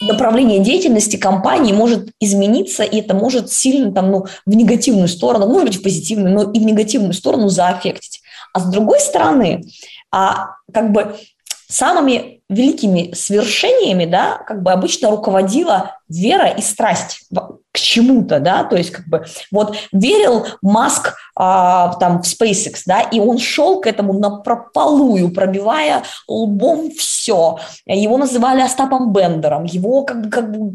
направление деятельности компании может измениться, и это может сильно там, ну, в негативную сторону, может быть, в позитивную, но и в негативную сторону заэффектить. А с другой стороны, как бы самыми великими свершениями, да, как бы обычно руководила вера и страсть к чему-то, да, то есть как бы вот верил Маск а, там в SpaceX, да, и он шел к этому на прополую, пробивая лбом все. Его называли Остапом Бендером, его как бы, как бы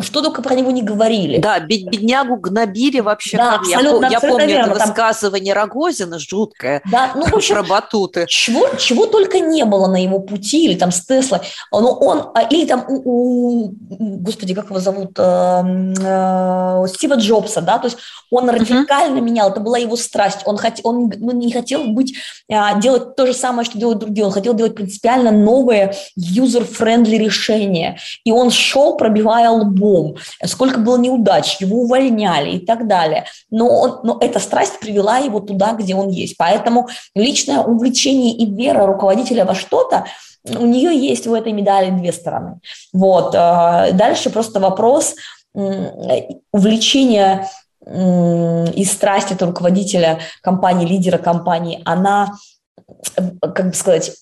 что только про него не говорили. Да, беднягу гнобили вообще. Да, абсолютно, я, абсолютно я помню верно. это высказывание там... Рогозина жуткое да, ну, в общем, про батуты. Чего, чего только не было на его пути, или там с Тесла, но он, а, или там у, у господи, как его зовут, э, Стива Джобса, да, то есть он радикально uh-huh. менял, это была его страсть, он, хот, он ну, не хотел быть, а, делать то же самое, что делают другие, он хотел делать принципиально новые user-friendly решения, и он шел, пробивая лбом, сколько было неудач, его увольняли и так далее, но, он, но эта страсть привела его туда, где он есть, поэтому личное увлечение и вера руководителя во что-то, у нее есть в этой медали две стороны. Вот. Э, дальше просто вопрос увлечения и страсть от руководителя компании, лидера компании, она, как бы сказать,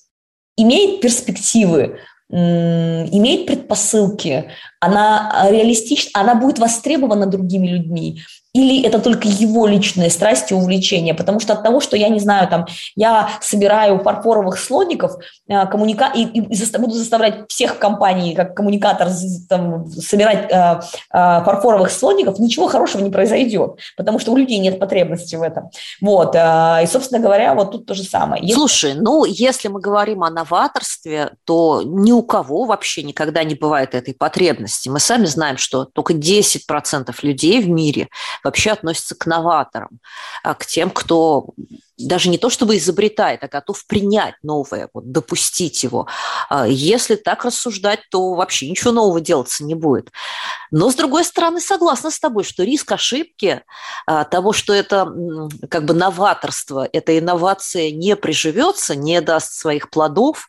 имеет перспективы, имеет предпосылки, она реалистична, она будет востребована другими людьми, или это только его личная страсть и увлечение? Потому что от того, что я не знаю, там, я собираю фарфоровых слоников, э, коммуника... и, и буду заставлять всех компаний, как коммуникатор, там, собирать э, э, фарфоровых слоников, ничего хорошего не произойдет, потому что у людей нет потребности в этом. Вот. Э, и, собственно говоря, вот тут то же самое. Если... Слушай, ну, если мы говорим о новаторстве, то ни у кого вообще никогда не бывает этой потребности. Мы сами знаем, что только 10% людей в мире вообще относится к новаторам, а, к тем, кто даже не то чтобы изобретает, а готов принять новое, вот, допустить его. А, если так рассуждать, то вообще ничего нового делаться не будет. Но, с другой стороны, согласна с тобой, что риск ошибки а, того, что это как бы новаторство, эта инновация не приживется, не даст своих плодов,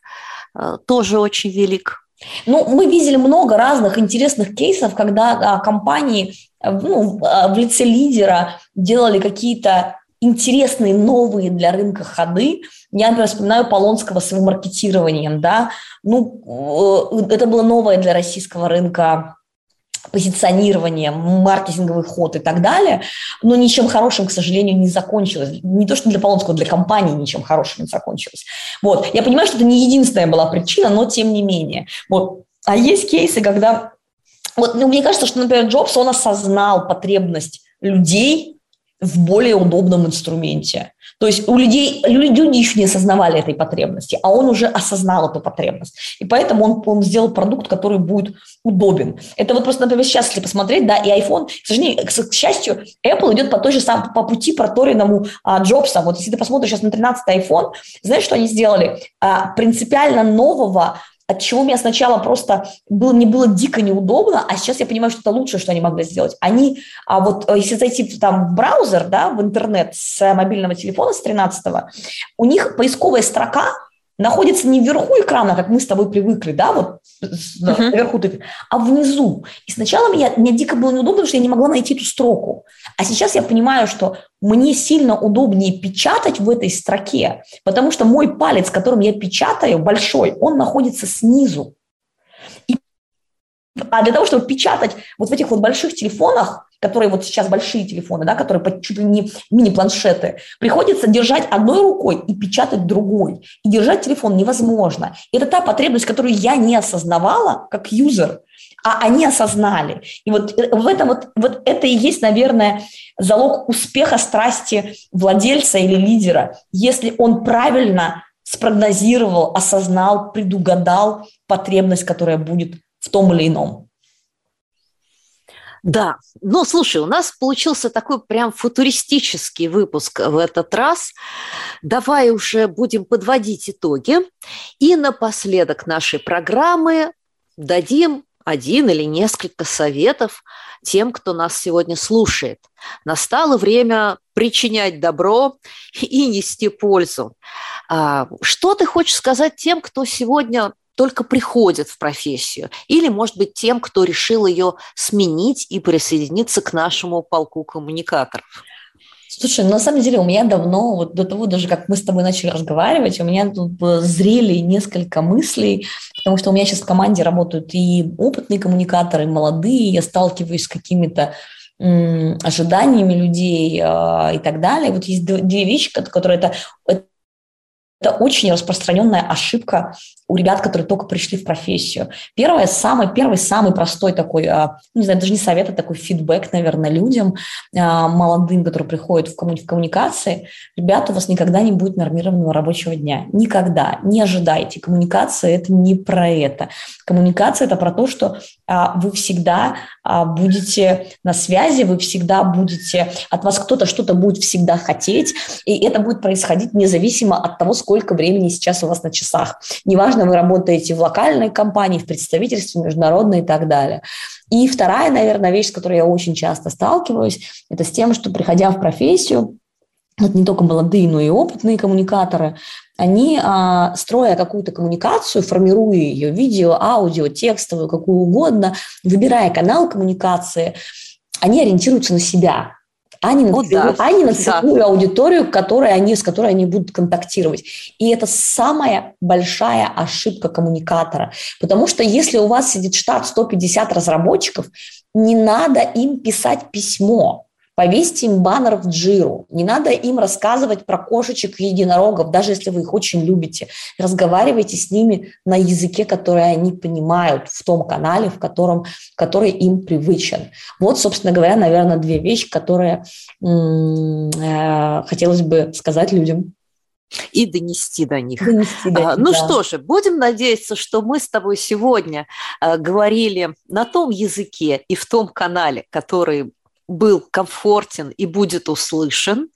тоже очень велик. Ну, мы видели много разных интересных кейсов, когда а, компании ну, а, в лице лидера делали какие-то интересные новые для рынка ходы. Я, например, вспоминаю Полонского с его маркетированием. Да? Ну, э, это было новое для российского рынка позиционирование, маркетинговый ход и так далее, но ничем хорошим, к сожалению, не закончилось. Не то, что для Полонского, для компании ничем хорошим не закончилось. Вот. Я понимаю, что это не единственная была причина, но тем не менее. Вот. А есть кейсы, когда... Вот, ну, мне кажется, что, например, Джобс, он осознал потребность людей в более удобном инструменте. То есть у людей, люди еще не осознавали этой потребности, а он уже осознал эту потребность. И поэтому он, он сделал продукт, который будет удобен. Это вот просто, например, сейчас, если посмотреть, да, и iPhone, к сожалению, к, счастью, Apple идет по той же самой, по пути проторенному а, Джобса. Вот если ты посмотришь сейчас на 13-й iPhone, знаешь, что они сделали? А, принципиально нового от чего мне сначала просто было, мне было дико неудобно, а сейчас я понимаю, что это лучшее, что они могли сделать. Они, а вот э, если зайти там в браузер, да, в интернет с мобильного телефона с 13 у них поисковая строка находится не вверху экрана, как мы с тобой привыкли, да, вот uh-huh. наверху, а внизу. И сначала меня, мне дико было неудобно, потому что я не могла найти эту строку. А сейчас я понимаю, что мне сильно удобнее печатать в этой строке, потому что мой палец, которым я печатаю, большой, он находится снизу. И а для того, чтобы печатать вот в этих вот больших телефонах, которые вот сейчас большие телефоны, да, которые чуть ли не мини-планшеты, приходится держать одной рукой и печатать другой. И держать телефон невозможно. И это та потребность, которую я не осознавала как юзер, а они осознали. И вот э, в этом вот, вот это и есть, наверное, залог успеха страсти владельца или лидера, если он правильно спрогнозировал, осознал, предугадал потребность, которая будет в том или ином. Да, ну слушай, у нас получился такой прям футуристический выпуск в этот раз. Давай уже будем подводить итоги. И напоследок нашей программы дадим один или несколько советов тем, кто нас сегодня слушает. Настало время причинять добро и нести пользу. А, что ты хочешь сказать тем, кто сегодня только приходит в профессию, или, может быть, тем, кто решил ее сменить и присоединиться к нашему полку коммуникаторов? Слушай, ну, на самом деле у меня давно, вот до того даже, как мы с тобой начали разговаривать, у меня тут зрели несколько мыслей, потому что у меня сейчас в команде работают и опытные коммуникаторы, и молодые, я сталкиваюсь с какими-то ожиданиями людей э, и так далее. Вот есть две вещи, которые это, это очень распространенная ошибка у ребят, которые только пришли в профессию. Первое, самый, первый, самый простой такой, а, ну, не знаю, даже не совет, а такой фидбэк, наверное, людям, а, молодым, которые приходят в, комму- в коммуникации. Ребята, у вас никогда не будет нормированного рабочего дня. Никогда. Не ожидайте. Коммуникация – это не про это. Коммуникация – это про то, что а, вы всегда будете на связи, вы всегда будете, от вас кто-то что-то будет всегда хотеть, и это будет происходить независимо от того, сколько времени сейчас у вас на часах. Неважно, Неважно, вы работаете в локальной компании, в представительстве, международной и так далее. И вторая, наверное, вещь, с которой я очень часто сталкиваюсь, это с тем, что, приходя в профессию, вот не только молодые, но и опытные коммуникаторы, они, а, строя какую-то коммуникацию, формируя ее видео, аудио, текстовую, какую угодно, выбирая канал коммуникации, они ориентируются на себя а не на, О, целевую, да. не на целевую да. аудиторию, которой они, с которой они будут контактировать. И это самая большая ошибка коммуникатора. Потому что если у вас сидит штат 150 разработчиков, не надо им писать письмо. Повесьте им баннер в джиру. Не надо им рассказывать про кошечек и единорогов, даже если вы их очень любите. Разговаривайте с ними на языке, который они понимают, в том канале, в котором, который им привычен. Вот, собственно говоря, наверное, две вещи, которые э, хотелось бы сказать людям и донести до них. Донести до них а, ну да. что же, будем надеяться, что мы с тобой сегодня а, говорили на том языке и в том канале, который был комфортен и будет услышан.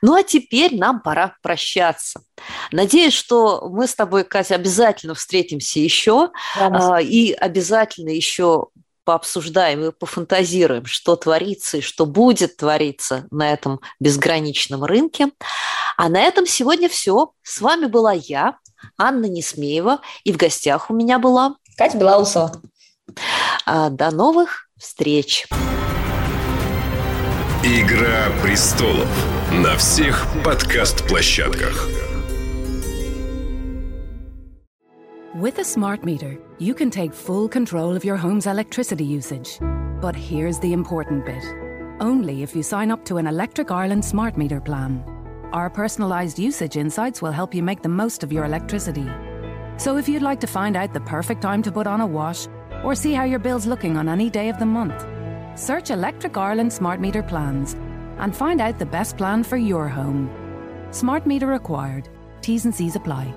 Ну а теперь нам пора прощаться. Надеюсь, что мы с тобой, Катя, обязательно встретимся еще да, и обязательно еще пообсуждаем и пофантазируем, что творится и что будет твориться на этом безграничном рынке. А на этом сегодня все. С вами была я, Анна Несмеева, и в гостях у меня была Катя Белоусова. А, до новых встреч! Игра престолов на всех подкаст-площадках. With a smart meter, you can take full control of your home's electricity usage. But here's the important bit. Only if you sign up to an Electric Ireland smart meter plan. Our personalised usage insights will help you make the most of your electricity. So if you'd like to find out the perfect time to put on a wash or see how your bill's looking on any day of the month, Search Electric Ireland smart meter plans and find out the best plan for your home. Smart meter required. T's and C's apply.